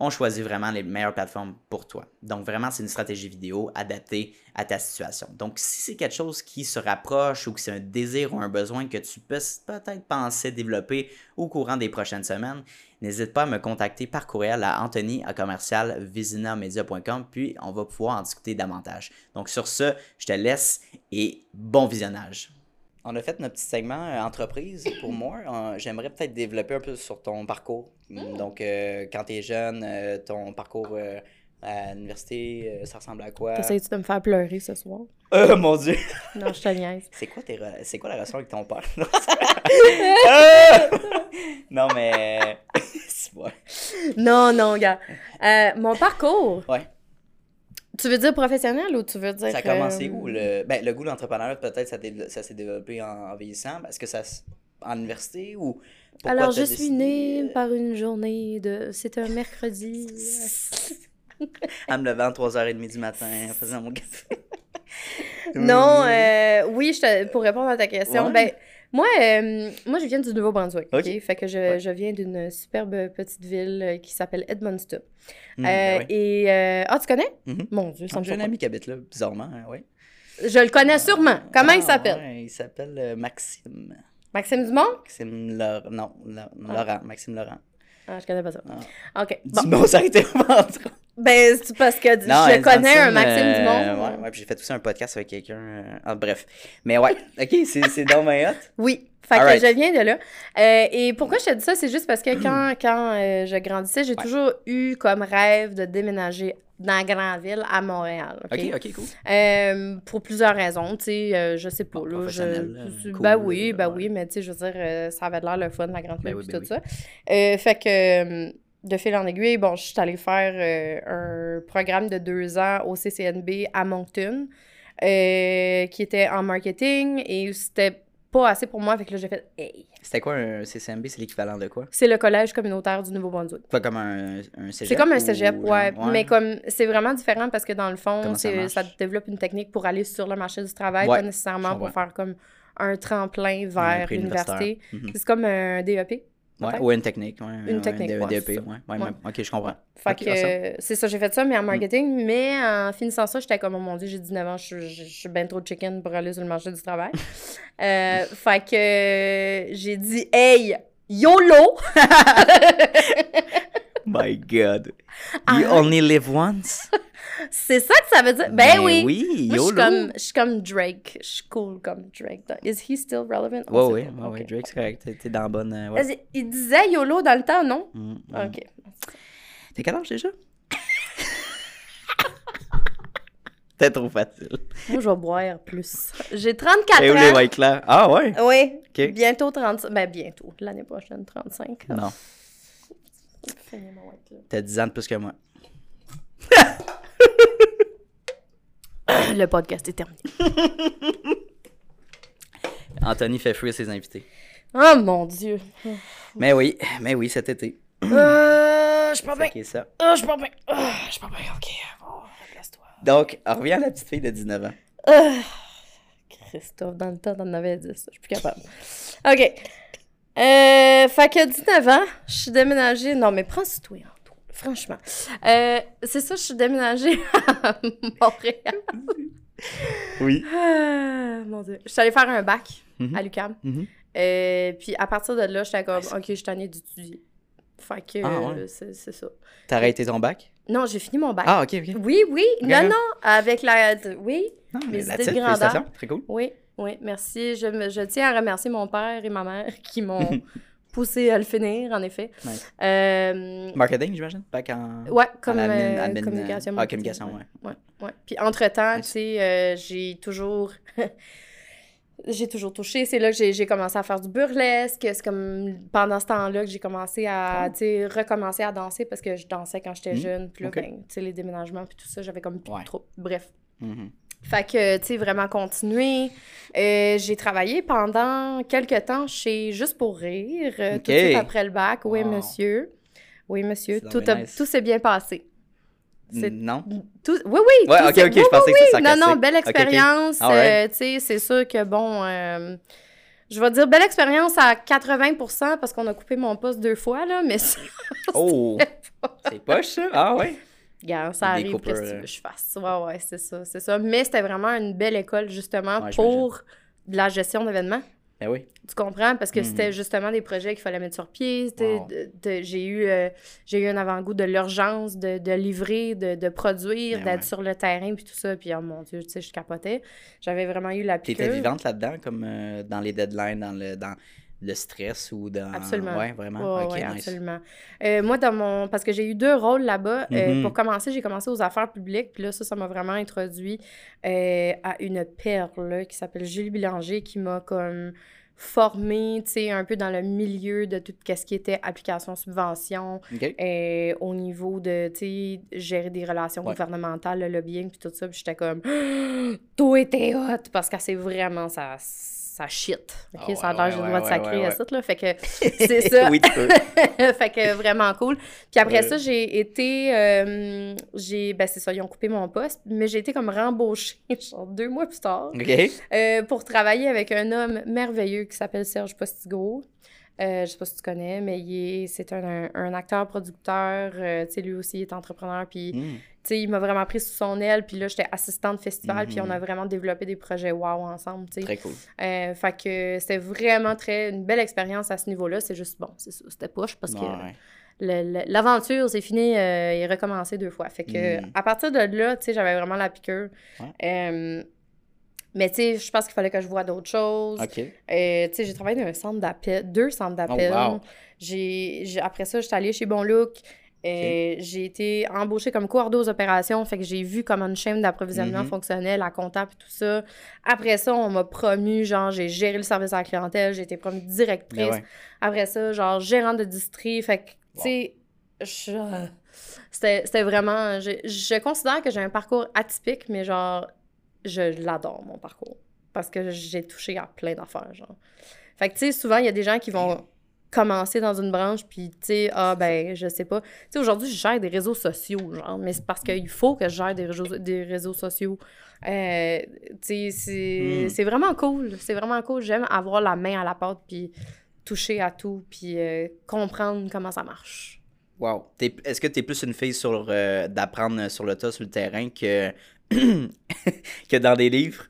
on choisit vraiment les meilleures plateformes pour toi. Donc vraiment, c'est une stratégie vidéo adaptée à ta situation. Donc si c'est quelque chose qui se rapproche ou que c'est un désir ou un besoin que tu peux peut-être penser développer au courant des prochaines semaines, n'hésite pas à me contacter par courriel à anthony à commercial puis on va pouvoir en discuter davantage. Donc sur ce, je te laisse et bon visionnage. On a fait notre petit segment euh, entreprise pour moi. Euh, J'aimerais peut-être développer un peu sur ton parcours. Donc, euh, quand tu es jeune, euh, ton parcours euh, à l'université, euh, ça ressemble à quoi? T'essayes-tu de me faire pleurer ce soir? Oh mon Dieu! Non, je te niaise. C'est quoi, tes re- c'est quoi la relation avec ton père? Non, mais. Non, non, gars. Euh, mon parcours, Ouais. Tu veux dire professionnel ou tu veux dire... Ça a commencé euh, où? Le... Ben, le goût de l'entrepreneuriat, peut-être, ça, ça s'est développé en, en vieillissant. Est-ce que ça. s- En université ou. pourquoi Alors, je suis décidé, née euh, par une journée de... C'était un mercredi. En me levant à 3h30 du matin, en faisant mon café. non, euh, oui, je te- pour répondre à ta question, Ouais. ben, moi, euh, moi, je viens du Nouveau-Brunswick, Ok. OK? Fait que je, Ouais. je viens d'une superbe petite ville euh, qui s'appelle Edmundston. Hmm, Euh, ben ouais. Et... euh, Ah, tu connais? Mhm. Mon Dieu, ça me J'ai un ami qui habite là, bizarrement, hein, ouais. Je le connais sûrement. Comment il Ah, s'appelle? ouais, il s'appelle Maxime. Maxime Dumont? Maxime Laurent. Non, Ah. Laurent. Maxime Laurent. Ah, je connais pas ça. OK. Bon. Du mot s'arrêter au ventre. Ben, c'est parce que Non, je connais un Maxime euh, Dumont. Ouais, ouais, puis j'ai fait aussi un podcast avec quelqu'un. euh, ah, bref. Mais ouais, ok, c'est dans ma. Oui. Fait que je viens de là. Euh, et pourquoi je te dis ça? C'est juste parce que quand, quand euh, je grandissais, j'ai Ouais. toujours eu comme rêve de déménager dans la grande ville à Montréal. OK? Ok, cool. Pour plusieurs raisons, tu sais, je sais pas, là, je, professionnel, là, cool, ben oui, ben oui, mais tu sais, je veux dire, ça avait l'air le fun, la grande Ben ville, oui, ben tout ça. Fait que, de fil en aiguille, bon, je suis allée faire euh, un programme de deux ans au CCNB à Moncton, euh, qui était en marketing, et c'était pas assez pour moi, fait que là, j'ai fait, hey, C'était quoi un CCMB C'est l'équivalent de quoi? C'est le collège communautaire du Nouveau-Brunswick. Pas comme un, un cégep C'est comme un ou cégep, genre- ouais, Mais comme c'est vraiment différent parce que dans le fond, ça ça, développe une technique pour aller sur le marché du travail, Ouais, pas nécessairement pour faire comme un tremplin vers l'université. Mhm. C'est comme un DEP. Ouais, ou une technique. Ouais, Une technique, un DEP, c'est ça. ouais, ouais, Ouais. même. Ok, je comprends. Fait que awesome. euh, c'est ça, j'ai fait ça, mais Mm. en marketing. Mais en finissant ça, j'étais comme, oh mon dieu, j'ai 19 ans, je, je- je suis bien trop chicken pour aller sur le marché du travail. Euh, fait que euh, j'ai dit, hey, YOLO! My God. Ah. You only live once? c'est ça que ça veut dire? Ben, oui! oui, Moi, je suis YOLO. comme, je suis comme Drake. Je suis cool comme Drake. Is he still relevant? Ouais, On ouais, pas. ouais, Drake, c'est correct. T'es- dans la bonne. euh, ouais. Il disait YOLO dans le temps, non? Mm, mm. Ok. T'es quel âge déjà? T'es trop facile. Moi, je vais boire plus. J'ai 34 Et où les white? Ah ouais? Oui. Ok. Bientôt 35. Ben, bientôt. L'année prochaine, 35. Non, t'as 10 ans de plus que moi. Le podcast est terminé. Anthony fait fuir ses invités. Oh mon Dieu. Mais oui, mais oui, cet été. Euh, je pas bien. C'est ça? Euh, je pas bien. Euh, je pas bien. Ok. Bon, place-toi. Donc, on revient à la petite fille de 19 ans. Euh, Christophe, dans le temps, t'en avais 10. Je suis plus capable. OK. Euh, fait que 19 ans, je suis déménagée. Non, mais prends ce toi en tout. Franchement. Euh, c'est ça, je suis déménagée à Montréal. Oui. Ah, mon Dieu. Je suis allée faire un bac Mhm. à l'UQAM. Mhm. Euh, puis à partir de là, j'étais comme, OK, je suis tannée d'étudier. Fait que Ah, ouais. c'est ça. T'as arrêté ton bac? Non, j'ai fini mon bac. Ah, ok, ok. Oui, oui. Non, non. Avec la. Oui. Non, Mes mais idées that's de it, grandeur. félicitations, Très cool. Oui, oui, merci. Je, me- je tiens à remercier mon père et ma mère qui m'ont poussé à le finir, en effet. Nice. Euh, Marketing, j'imagine? Bac en. ouais, comme admin- euh, admin, euh, communication. ah, communication, ouais. ouais. ouais. Puis entre-temps, Nice. tu sais, euh, j'ai toujours... j'ai toujours touché. C'est là que j'ai commencé à faire du burlesque. C'est comme pendant ce temps-là que j'ai commencé à, tu sais, recommencer à danser parce que je dansais quand j'étais Mhm. jeune. Puis là, ben, tu sais, les déménagements puis tout ça, j'avais comme plus Ouais. trop. Bref. Mhm. Fait que, tu sais, vraiment continuer. Euh, j'ai travaillé pendant quelques temps chez Juste pour rire, euh, tout de suite après le bac. Oui, Wow. monsieur. Oui, monsieur. Tout, a- nice. tout s'est bien passé. Non? Tout... Oui, oui. Ouais, tout ok, ok, je pensais que oui, c'était Non, non, belle expérience. Alright. euh, tu sais, c'est sûr que, bon, euh, je vais dire belle expérience à 80% parce qu'on a coupé mon poste deux fois, là, mais ça, Oh! C'est poche, ça? Ah, ouais? Regarde, ça Des arrive, qu'est-ce que tu euh. veux que je fasse? Ouais, ouais, c'est ça, c'est ça. Mais c'était vraiment une belle école, justement, Ouais, pour de la gestion d'événements. Ben oui. Tu comprends? Parce que Mhm. c'était justement des projets qu'il fallait mettre sur pied. Wow. j'ai, eu, euh, j'ai eu un avant-goût de l'urgence de, de livrer, de, de produire, Ben d'être ouais. sur le terrain, puis tout ça. Puis, oh mon Dieu, tu sais, je capotais. J'avais vraiment eu la piqûre. T'étais vivante là-dedans, comme euh, dans les deadlines, dans le, dans le stress ou dans. Absolument. Ouais, vraiment? Ouais, ok, ouais, nice. absolument. Euh, moi, dans mon. Parce que j'ai eu deux rôles là-bas. Euh, Mhm. pour commencer, j'ai commencé aux affaires publiques. Puis là, ça, ça m'a vraiment introduit euh, à une perle qui s'appelle Julie Bélanger, qui m'a comme formée, tu sais, un peu dans le milieu de tout ce qui était application subvention, Ok. euh, au niveau de, tu sais, gérer des relations Ouais. gouvernementales, le lobbying, puis tout ça. Puis j'étais comme, tout était hot, parce que c'est vraiment ça, ça shit. OK? Ah ça a l'air, j'ai le droit de sacrer à ça, là. Fait que c'est ça. oui, tu peux. fait que vraiment cool. Puis après Ouais. ça, j'ai été. euh, j'ai, ben c'est ça, ils ont coupé mon poste, mais j'ai été comme rembauchée, genre deux mois plus tard, euh, pour travailler avec un homme merveilleux qui s'appelle Serge Postigo. Euh, je sais pas si tu connais, mais c'est un, un acteur, producteur. euh, tu sais, lui aussi, il est entrepreneur. Puis, Hmm. tu sais, il m'a vraiment pris sous son aile. Puis là, j'étais assistante de festival. Puis, on a vraiment développé des projets wow ensemble, tu sais. Très cool. Euh, fait que c'était vraiment très, une belle expérience à ce niveau-là. C'est juste, bon, c'est ça, c'était poche parce que Ouais. le- le- l'aventure, c'est fini euh, et recommencé deux fois. Fait que, Mm. à partir de là, tu sais, j'avais vraiment la piqûre. Ouais. Mais tu sais, je pense qu'il fallait que je vois d'autres choses. OK. Euh, tu sais, j'ai travaillé dans un centre d'appel, deux centres d'appel. Oh, wow. j'ai, après ça, j'étais allée chez Bon Look. Euh, J'ai été embauchée comme coordonneuse aux opérations, fait que j'ai vu comment une chaîne d'approvisionnement Mhm. fonctionnait, la comptable et tout ça. Après ça, on m'a promu, genre, j'ai géré le service à la clientèle, j'ai été promue directrice. Ben ouais. Après ça, genre, gérante de district. Fait que, tu sais, c'était vraiment. Je, je considère que j'ai un parcours atypique, mais genre, je l'adore, mon parcours. Parce que j'ai touché à plein d'affaires, genre. Fait que, tu sais, souvent, il y a des gens qui vont commencer dans une branche, puis, tu sais, ah, ben, je sais pas. Tu sais, aujourd'hui, je gère des réseaux sociaux, genre, mais c'est parce qu'il faut que je gère des réseaux, des réseaux sociaux. Euh, tu sais, c'est Hmm. c'est vraiment cool. C'est vraiment cool. J'aime avoir la main à la pâte, puis toucher à tout, puis euh, comprendre comment ça marche. Wow. T'es- Est-ce que tu es plus une fille sur euh, d'apprendre sur le tas, sur le terrain, que, que dans des livres?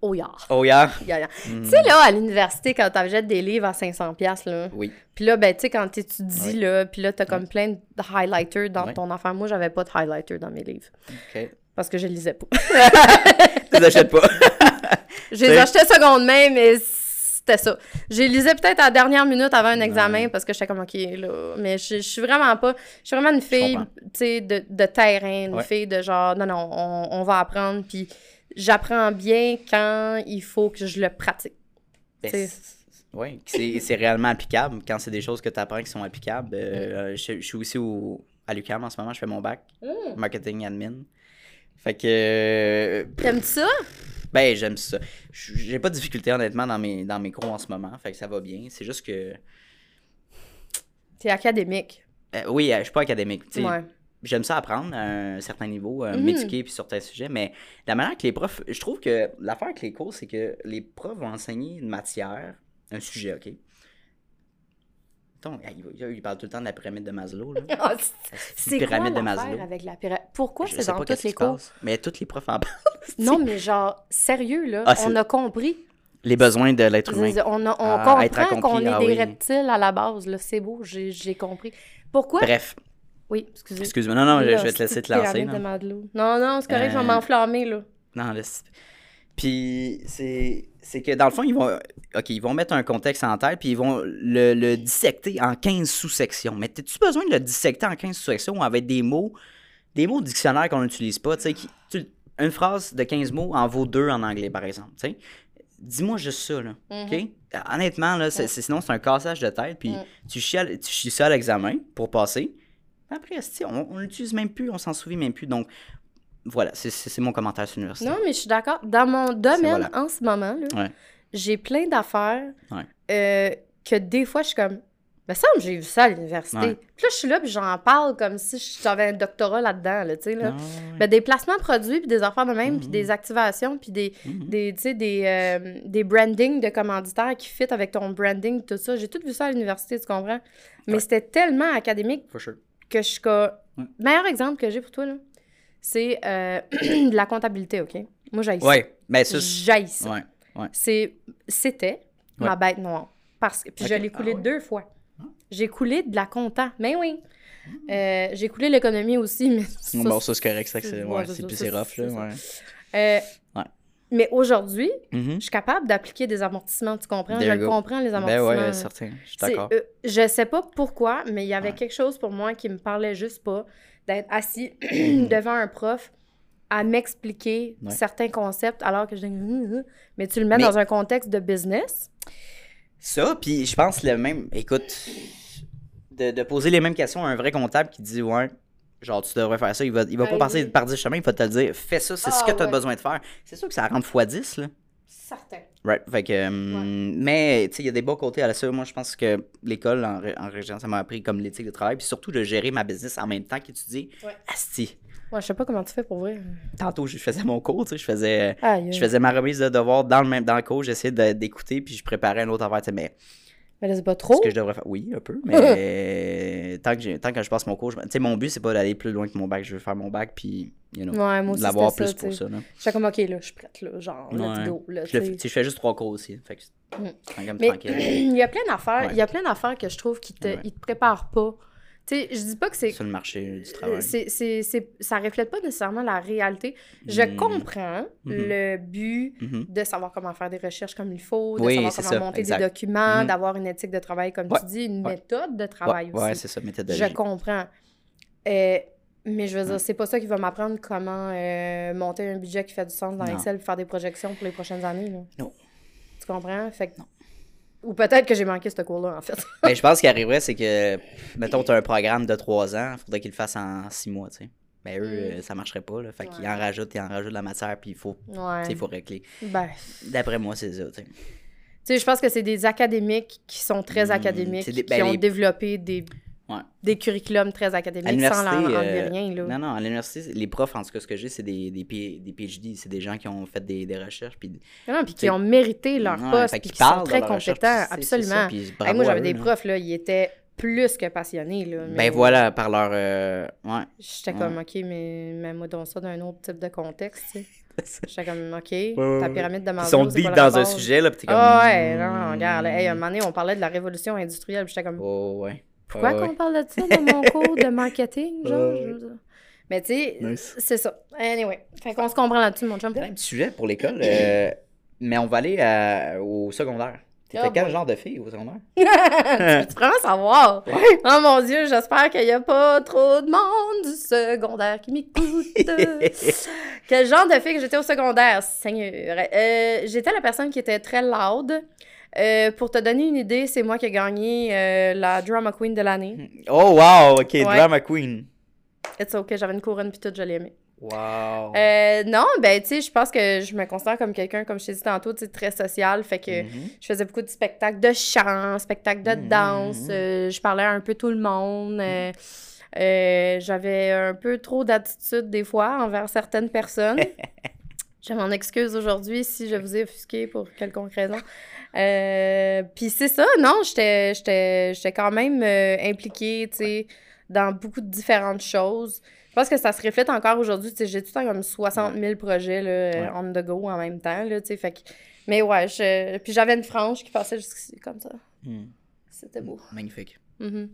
Oh, yeah. Oh, yeah. Yeah, yeah. Hmm. Tu sais, là, à l'université, quand t'achètes des livres à 500$, piastres, là, Oui. puis là, ben, tu sais, quand t'étudies, Ouais. là, puis là, t'as comme plein de highlighters dans ton affaire. Moi, j'avais pas de highlighter dans mes livres, OK. parce que je lisais pas. Tu les achètes pas. Je les achetais seconde main, mais c'était ça. Je les lisais peut-être à la dernière minute avant un examen Ouais. parce que j'étais comme, OK, là. Mais je, je suis vraiment pas. Je suis vraiment une fille, tu sais, de, de terrain, une Ouais. fille de genre, non, non, on, on va apprendre, puis j'apprends bien quand il faut que je le pratique. Ben, C'est- Oui, c'est c'est réellement applicable. Quand c'est des choses que tu apprends qui sont applicables. Euh, je, je suis aussi au, à l'UQAM en ce moment, je fais mon bac, marketing admin. Fait que. euh, T'aimes ça? Ben, j'aime ça. J'ai pas de difficulté, honnêtement, dans mes, dans mes cours en ce moment. Fait que ça va bien. C'est juste que. T'es académique. euh, oui, euh, je suis pas académique. tu sais. Ouais. J'aime ça apprendre à un certain niveau, euh, Mhm. m'éduquer puis sur certains sujets, mais la manière que les profs. Je trouve que l'affaire avec les cours, c'est que les profs vont enseigner une matière, un sujet, OK? Il, parle tout le temps de la pyramide de Maslow, là. Ah, C'est une quoi pyramide de Maslow. avec la pyramide? Pourquoi c'est dans qu'est-ce les cours? Mais tous les profs en parlent. Non, mais genre, sérieux, là, Ah, on a compris. Les besoins de l'être humain. On, a- on Ah, comprend qu'on est ah des oui. reptiles à la base, là. C'est beau, j'ai compris. Pourquoi? Bref, Oui, excusez. excuse-moi. Non, non, je, Là, je vais te laisser te lancer. pyramide là. Non, non, c'est correct, je vais Euh, m'enflammer, là. Non, laisse. Puis c'est c'est que dans le fond, ils vont OK, ils vont mettre un contexte en tête puis ils vont le, le dissecter en 15 sous-sections. Mais as-tu besoin de le dissecter en 15 sous-sections avec des mots des mots du dictionnaire qu'on n'utilise pas, qui- tu- une phrase de 15 mots en vaut deux en anglais par exemple. Dis-moi juste ça là, OK? Mhm. Honnêtement là, c'est- c'est- sinon c'est un cassage de tête puis Mm. tu chies à- tu chies ça à l'examen pour passer. Après, on, on l'utilise même plus, on s'en souvient même plus. Donc voilà, c'est- mon commentaire sur l'université. Non, mais je suis d'accord. Dans mon domaine, voilà. en ce moment, Ouais. j'ai plein d'affaires Ouais. euh, que des fois, je suis comme... Me semble j'ai vu ça à l'université. Ouais. Puis là, je suis là, puis j'en parle comme si j'avais un doctorat là-dedans, là, tu sais, là. Ah. Ben, des placements produits, puis des affaires de même, puis Mhm. des activations, puis des, Mhm. des, tu sais, des, euh, des brandings de commanditaires qui fit avec ton branding, tout ça. J'ai tout vu ça à l'université, tu comprends? Mais Ouais. c'était tellement académique sure. que je suis comme... Ouais. Meilleur exemple que j'ai pour toi, là, c'est euh, de la comptabilité, OK? Moi, j'ai ça. Ouais, mais ça, c'est- J'haïs ça. ouais. C'est, c'était ma bête noire. Parce que, puis je l'ai coulé Ah ouais. deux fois. J'ai coulé de la compta. Mais oui. Euh, j'ai coulé l'économie aussi, mais ça, bon, ça, c'est correct, c'est c'est c'est- ouais, rough, là, ouais. Euh, Ouais. Mais aujourd'hui, Mhm. je suis capable d'appliquer des amortissements, tu comprends? There je go. comprends, les Ben amortissements. ouais, certain, je suis d'accord. euh, je sais pas pourquoi, mais il y avait Ouais. quelque chose pour moi qui me parlait juste pas d'être assis devant un prof à m'expliquer Ouais. certains concepts alors que je dis Hum, hum. mais tu le mets Mais- dans un contexte de business. Ça, puis je pense le même, écoute, de, de poser les mêmes questions à un vrai comptable qui dit, ouais, genre, tu devrais faire ça, il va, il va Ah pas passer oui. par 10 chemins, il va te le dire, fais ça, c'est ce Ah que tu as ouais. besoin de faire. C'est sûr que ça rentre x 10, là. Certain. Right. Fait que, hum, Mais, tu sais, il y a des bons côtés à la ça. Moi, je pense que l'école en, en région, ça m'a appris comme l'éthique de travail, puis surtout de gérer ma business en même temps qu'étudier. Ouais. Asti. Ouais, je sais pas comment tu fais pour vrai. Tantôt, je faisais mon cours, tu sais, je faisais. Aïe, Je faisais ma remise de devoir dans le même dans le cours, j'essayais d'écouter, puis je préparais un autre affaire, tu sais, mais Mais là, c'est pas trop. Ce que je devrais faire. Oui, un peu, mais tant, que tant que je passe mon cours, je- tu sais, mon but, c'est pas d'aller plus loin que mon bac. Je veux faire mon bac, puis, you know, Ouais, moi aussi, l'avoir plus ça, pour ça. Là. J'étais comme, OK, là, je suis prête, là. Genre, let's Ouais. go, là, Je, le fais- je juste trois cours aussi. Fait que Mm. quand même Mais tranquille. il y a plein d'affaires, Ouais. que je trouve qui te, ils te préparent pas. Tu sais, je dis pas que c'est Sur le marché du travail. c'est, c'est, c'est- ça reflète pas nécessairement la réalité. Je Mm. comprends Mhm. le but Mhm. de savoir comment faire des recherches comme il faut, de Oui, savoir c'est comment ça, monter exact. des documents, Mhm. d'avoir une éthique de travail, comme Ouais, tu dis, une ouais. méthode de travail ouais, aussi. c'est ça, méthodologie. Je comprends. Euh, mais je veux dire, c'est pas ça qui va m'apprendre comment euh, monter un budget qui fait du sens dans Non. Excel faire des projections pour les prochaines années. Là. Non. Tu comprends? Fait que... Ou peut-être que j'ai manqué ce cours-là, en fait. Ben, je pense ce qui arriverait, c'est que, mettons, tu as un programme de trois ans, il faudrait qu'ils le fassent en six mois, tu sais. Mais eux, Mm. euh, ça marcherait pas, là. Fait qu'ils en rajoutent, ils en rajoutent de la matière, puis il faut, Ouais. faut régler. Ben, D'après moi, c'est ça, tu sais. tu sais, je pense que c'est des académiques qui sont très Mm, académiques, qui ben, ont les- développé des, Ouais. des curriculums très académiques sans leur enlever euh, rien, là. non, non, à l'université, les profs, en tout cas, ce que j'ai, c'est des, des, P- des PhD, c'est des gens qui ont fait des, des recherches, puis Non, puis qui ont mérité leur Ouais, poste, puis qui sont très compétents, ça, absolument. puis Hey, bravo moi, j'avais des là. profs, là, ils étaient plus que passionnés, là. mais Ben voilà, par leur... euh, Ouais. J'étais Ouais. comme, OK, mais mets-moi donc ça d'un autre type de contexte, tu sais. J'étais comme, OK, ouais, ta pyramide de Ils Maslow, sont deep quoi le dans un sujet, là, puis t'es comme... Ah ouais, non, non, regarde, hmm. hey, un moment donné, on parlait de la révolution industrielle, puis j'étais comme, Oh, ouais. Pourquoi Ouais, qu'on ouais. parle de ça dans mon cours de marketing, genre? Je- Mais tu sais, Nice. c'est ça. Anyway, fait qu'on se comprend là-dessus, mon chum. Un petit sujet pour l'école, euh, mais on va aller à- au secondaire. T'étais Ah, quel bon. genre de fille au secondaire? tu veux vraiment savoir? Oh mon Dieu, j'espère qu'il n'y a pas trop de monde du secondaire qui m'écoute. Quel genre de fille que j'étais au secondaire, Seigneur? Euh, j'étais la personne qui était très loud. Euh, pour te donner une idée, c'est moi qui ai gagné euh, la Drama Queen de l'année. Oh, wow! OK, Ouais. Drama Queen. It's okay, j'avais une couronne puis tout, je l'ai aimé. Wow. Euh, non, ben, tu sais, je pense que je me considère comme quelqu'un, comme je t'ai dit tantôt, tu sais, très social. Fait que Mhm. je faisais beaucoup de spectacles de chant, spectacles de Mhm, danse. je parlais à un peu tout le monde. J'avais un peu trop d'attitude des fois envers certaines personnes. je m'en excuse aujourd'hui si je vous ai offusqué pour quelconque raison. Euh, Puis c'est ça, non, j'étais quand même euh, impliquée, tu sais, dans beaucoup de différentes choses. Je pense que ça se reflète encore aujourd'hui. Tu sais, j'ai tout le temps comme 60 000 projets là, euh, Ouais. on the go en même temps, là, tu sais, fait que... Mais ouais, je... puis j'avais une frange qui passait jusqu'ici, comme ça. Hmm. C'était beau. Magnifique. Mhm.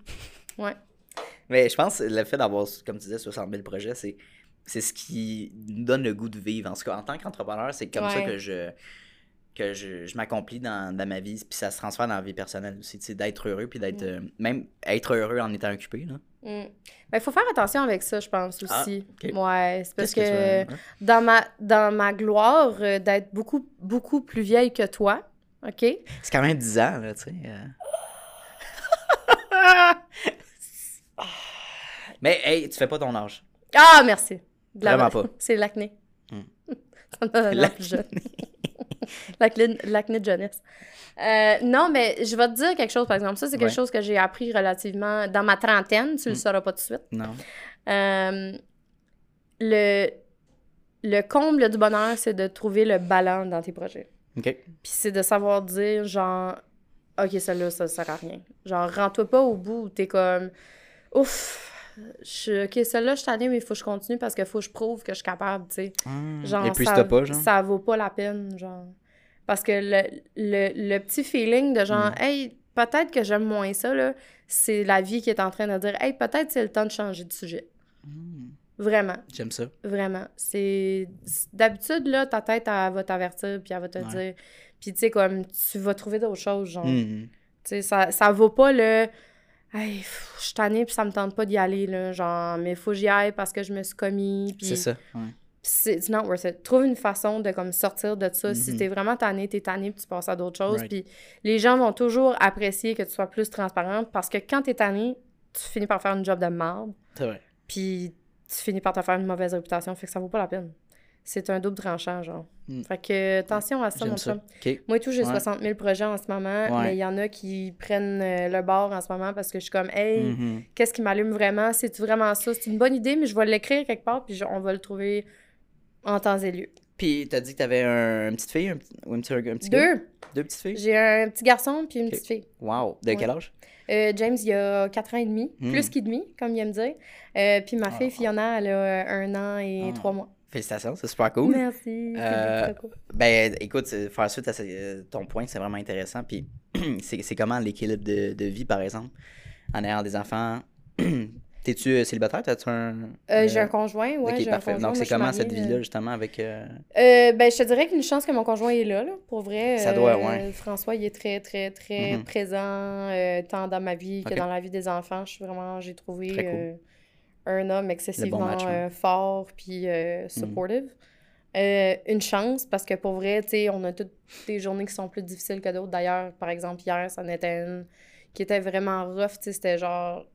Mais je pense que le fait d'avoir, comme tu disais, 60 000 projets, c'est, c'est ce qui nous donne le goût de vivre. En tout cas, en tant qu'entrepreneur, c'est comme ça que je que je, je m'accomplis dans, dans ma vie, puis ça se transfère dans la vie personnelle aussi, tu sais, d'être heureux, puis d'être... euh, même être heureux en étant occupé, là. Mm. Ben, il faut faire attention avec ça, je pense, aussi. Ah, ok. Ouais, c'est parce que, tu veux- dans, ma, dans ma gloire euh, d'être beaucoup, beaucoup plus vieille que toi, OK? C'est quand même 10 ans, là, tu sais. euh. Mais, hey, tu fais pas ton âge. Ah, merci. De Vraiment pas. C'est l'acné. Mm. Air L'acné. L'acné de jeunesse. Euh, non, mais je vais te dire quelque chose, par exemple. Ça, c'est quelque Ouais. chose que j'ai appris relativement dans ma trentaine. Tu le Mm. sauras pas tout de suite. Non. Euh, le, le comble du bonheur, c'est de trouver le ballon dans tes projets. OK. Puis c'est de savoir dire, genre, OK, celle-là, ça sert à rien. Genre, rends-toi pas au bout où t'es comme, ouf, je, OK, celle-là, je suis tannée, mais il faut que je continue parce qu'il faut que je prouve que je suis capable, tu sais. Genre, Et puis, ça, t'as pas, genre? ça vaut pas la peine, genre. Parce que le, le, le petit feeling de genre, Mm. hey, peut-être que j'aime moins ça, là, c'est la vie qui est en train de dire, hey, peut-être c'est le temps de changer de sujet. Hmm. Vraiment. J'aime ça. Vraiment. C'est. D'habitude, là, ta tête, elle va t'avertir, puis elle va te Ouais. dire. Puis, tu sais, comme, tu vas trouver d'autres choses, genre. Hmm. Tu sais, ça, ça vaut pas le. Hey, pff, je suis tannée, puis ça me tente pas d'y aller, là. Genre, mais faut que j'y aille parce que je me suis commis. Puis, C'est ça. ouais. c'est not worth it. Trouve une façon de, comme, sortir de ça. Si Mhm. t'es vraiment tanné, t'es tanné, puis tu passes à d'autres choses. Right. Puis, les gens vont toujours apprécier que tu sois plus transparente parce que quand t'es tanné, tu finis par faire une job de merde. C'est vrai. Puis tu finis par te faire une mauvaise réputation, fait que ça vaut pas la peine. C'est un double tranchant, genre. Mm. Fait que attention à ça, mon chum. Moi et tout, j'ai Ouais. 60 000 projets en ce moment, Ouais. mais il y en a qui prennent euh, le bord en ce moment parce que je suis comme, hey, Mhm. qu'est-ce qui m'allume vraiment? C'est-tu vraiment ça? C'est une bonne idée, mais je vais l'écrire quelque part, puis je- on va le trouver en temps et lieu. Puis, t'as dit que t'avais un, une petite fille un ou un petit, un petit gars? Deux. Deux petites filles? J'ai un petit garçon puis une petite fille. Wow. De quel âge? Euh, James, il a 4 ans et demi, Hmm. plus qu'il demi, comme il aime dire. Euh, puis ma fille Ah. Fiona, elle a un an et Ah. trois mois. Félicitations, c'est super cool. Merci. Euh, cool. Ben, écoute, faire suite à ce- euh, ton point, c'est vraiment intéressant. Puis, c'est comment l'équilibre de, de vie, par exemple, en ayant des enfants. T'es-tu euh, célibataire? T'as-tu un. Euh, j'ai un conjoint, ouais, ok, j'ai un parfait. conjoint. Donc, c'est comment cette vie-là, justement, avec. euh, ben, je te dirais qu'une chance que mon conjoint est là, là pour vrai. Ça doit, ouais. François, il est très, très, très Mhm. présent, tant dans ma vie que dans la vie des enfants. Je suis vraiment, j'ai trouvé Très cool. Un homme excessivement match, euh, fort puis euh, supportive. Euh, une chance, parce que pour vrai, on a toutes des journées qui sont plus difficiles que d'autres. D'ailleurs, par exemple, hier, ça en était une qui était vraiment rough, c'était genre...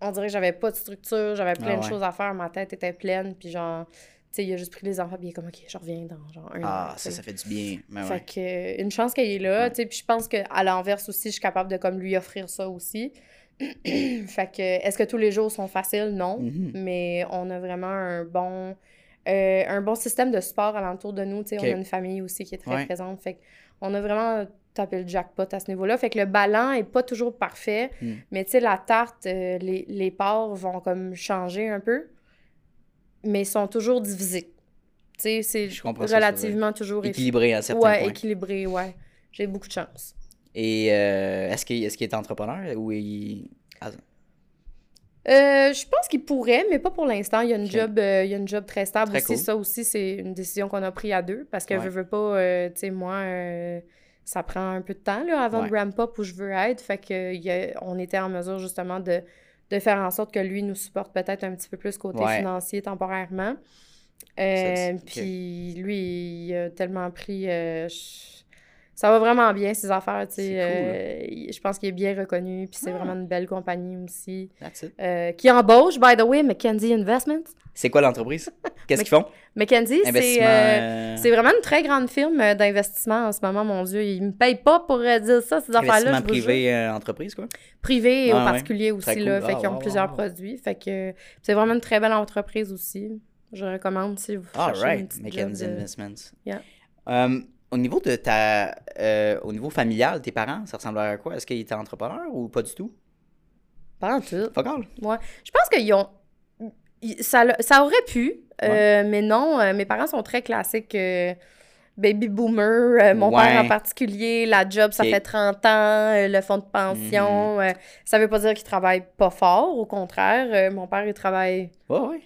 On dirait que j'avais pas de structure, j'avais plein Ah de choses à faire, ma tête était pleine, puis genre... Tu sais, il a juste pris les enfants, puis il est comme, OK, je reviens dans genre un Ah, an, ça, ça fait du bien. Ben Fait ouais. que, une chance qu'elle est là, Ouais. tu sais, puis je pense qu'à l'inverse aussi, je suis capable de comme lui offrir ça aussi. fait que, est-ce que tous les jours sont faciles? Non. Mhm. Mais on a vraiment un bon, euh, un bon système de sport alentour de nous, tu sais, Ok. on a une famille aussi qui est très Ouais. présente, fait on a vraiment tapé le jackpot à ce niveau-là. Fait que le ballon est pas toujours parfait, Mm. mais tu sais, la tarte, euh, les, les parts vont comme changer un peu, mais ils sont toujours divisés. Tu sais, c'est ça, relativement toujours Équilibré à certains Ouais, points. équilibré, ouais. J'ai beaucoup de chance. Et euh, est-ce qu'il est, entrepreneur ou il. Ah, Euh, je pense qu'il pourrait, mais pas pour l'instant. Il y a une job, euh, il y a une job très stable Très aussi. cool. Ça aussi, c'est une décision qu'on a prise à deux parce que Ouais. je veux pas, euh, tu sais, moi, ça prend un peu de temps là, avant Ouais. de ramp up où je veux être. Fait que il y a- on était en mesure justement de, de faire en sorte que lui nous supporte peut-être un petit peu plus côté Ouais. financier temporairement. Puis lui, il a tellement pris. je- ça va vraiment bien, ses affaires. tu sais. C'est cool. euh, je pense qu'il est bien reconnu. Puis c'est Ah. vraiment une belle compagnie aussi. that's it. Euh, qui embauche, by the way, Mackenzie Investments. C'est quoi l'entreprise? Qu'est-ce qu'ils font? Mackenzie, c'est euh, c'est vraiment une très grande firme d'investissement en ce moment, mon Dieu. Ils me payent pas pour dire ça, ces affaires-là. investissement privé, entreprise, quoi? Privé et Ah ouais. aussi, cool. là. Fait Ah, qu'ils ont plusieurs produits. Fait que c'est vraiment une très belle entreprise aussi. Je recommande si vous cherchez right, Mackenzie de- Investments. Yeah. Euh, au niveau de ta. euh, au niveau familial, tes parents, ça ressemblait à quoi? Est-ce qu'ils étaient entrepreneurs ou pas du tout? Pas en tout. Fuck all. Ouais. Je pense qu'ils ont. Ça, ça aurait pu, euh, mais non. euh, mes parents sont très classiques. baby boomer, mon Ouais. père en particulier, la job, ça fait 30 ans, le fonds de pension. euh, ça veut pas dire qu'il travaille pas fort, au contraire. mon père, il travaille Ouais, ouais.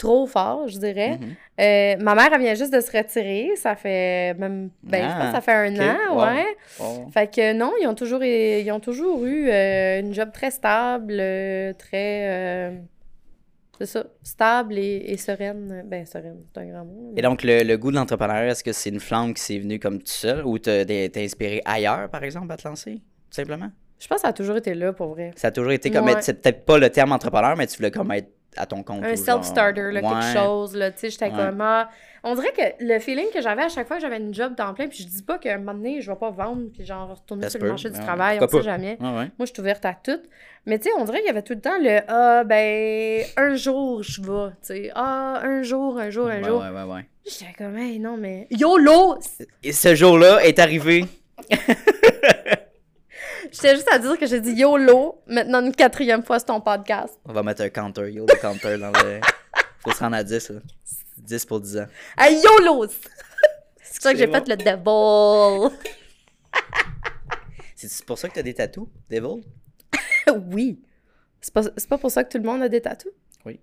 Trop fort, je dirais. Mhm. Euh, ma mère, elle vient juste de se retirer. Ça fait même. Ben, je pense Ah, que ça fait un ok. an, Wow. ouais. Fait que non, ils ont toujours, ils ont toujours eu euh, une job très stable, euh, très. euh, c'est ça, stable et, et sereine. Ben, sereine, c'est un grand mot. Et donc, le, le goût de l'entrepreneuriat, est-ce que c'est une flamme qui s'est venue comme tout seul ou t'as inspiré ailleurs, par exemple, à te lancer? Tout simplement? Je pense que ça a toujours été là pour vrai. Ça a toujours été comme. Ouais. C'est peut-être pas le terme entrepreneur, mais tu voulais comme être à ton compte. Un self-starter, Ouais. quelque chose. Là, tu sais, j'étais Ouais. comme. ah, on dirait que le feeling que j'avais à chaque fois que j'avais une job temps plein, puis je dis pas qu'à un moment donné, je vais pas vendre, puis genre retourner Ça sur peut, le marché du travail, on sait jamais. Moi, je suis ouverte à tout. Mais tu sais, on dirait qu'il y avait tout le temps le Ah, ben, un jour, je vais. Tu sais, ah, un jour, un jour, un jour. ouais, ouais, ouais. J'étais comme, hey, non, mais. YOLO! Et ce jour-là est arrivé. J'étais juste à dire que j'ai dit YOLO, maintenant une quatrième fois sur ton podcast. On va mettre un counter, yo, le counter dans le. Faut se rendre à 10, là. 10 pour 10 ans. Hey, YOLO! C'est ça que j'ai fait le devil. C'est pour ça que t'as des tatous, Devil? oui. C'est pas, c'est pas pour ça que tout le monde a des tatous? Oui.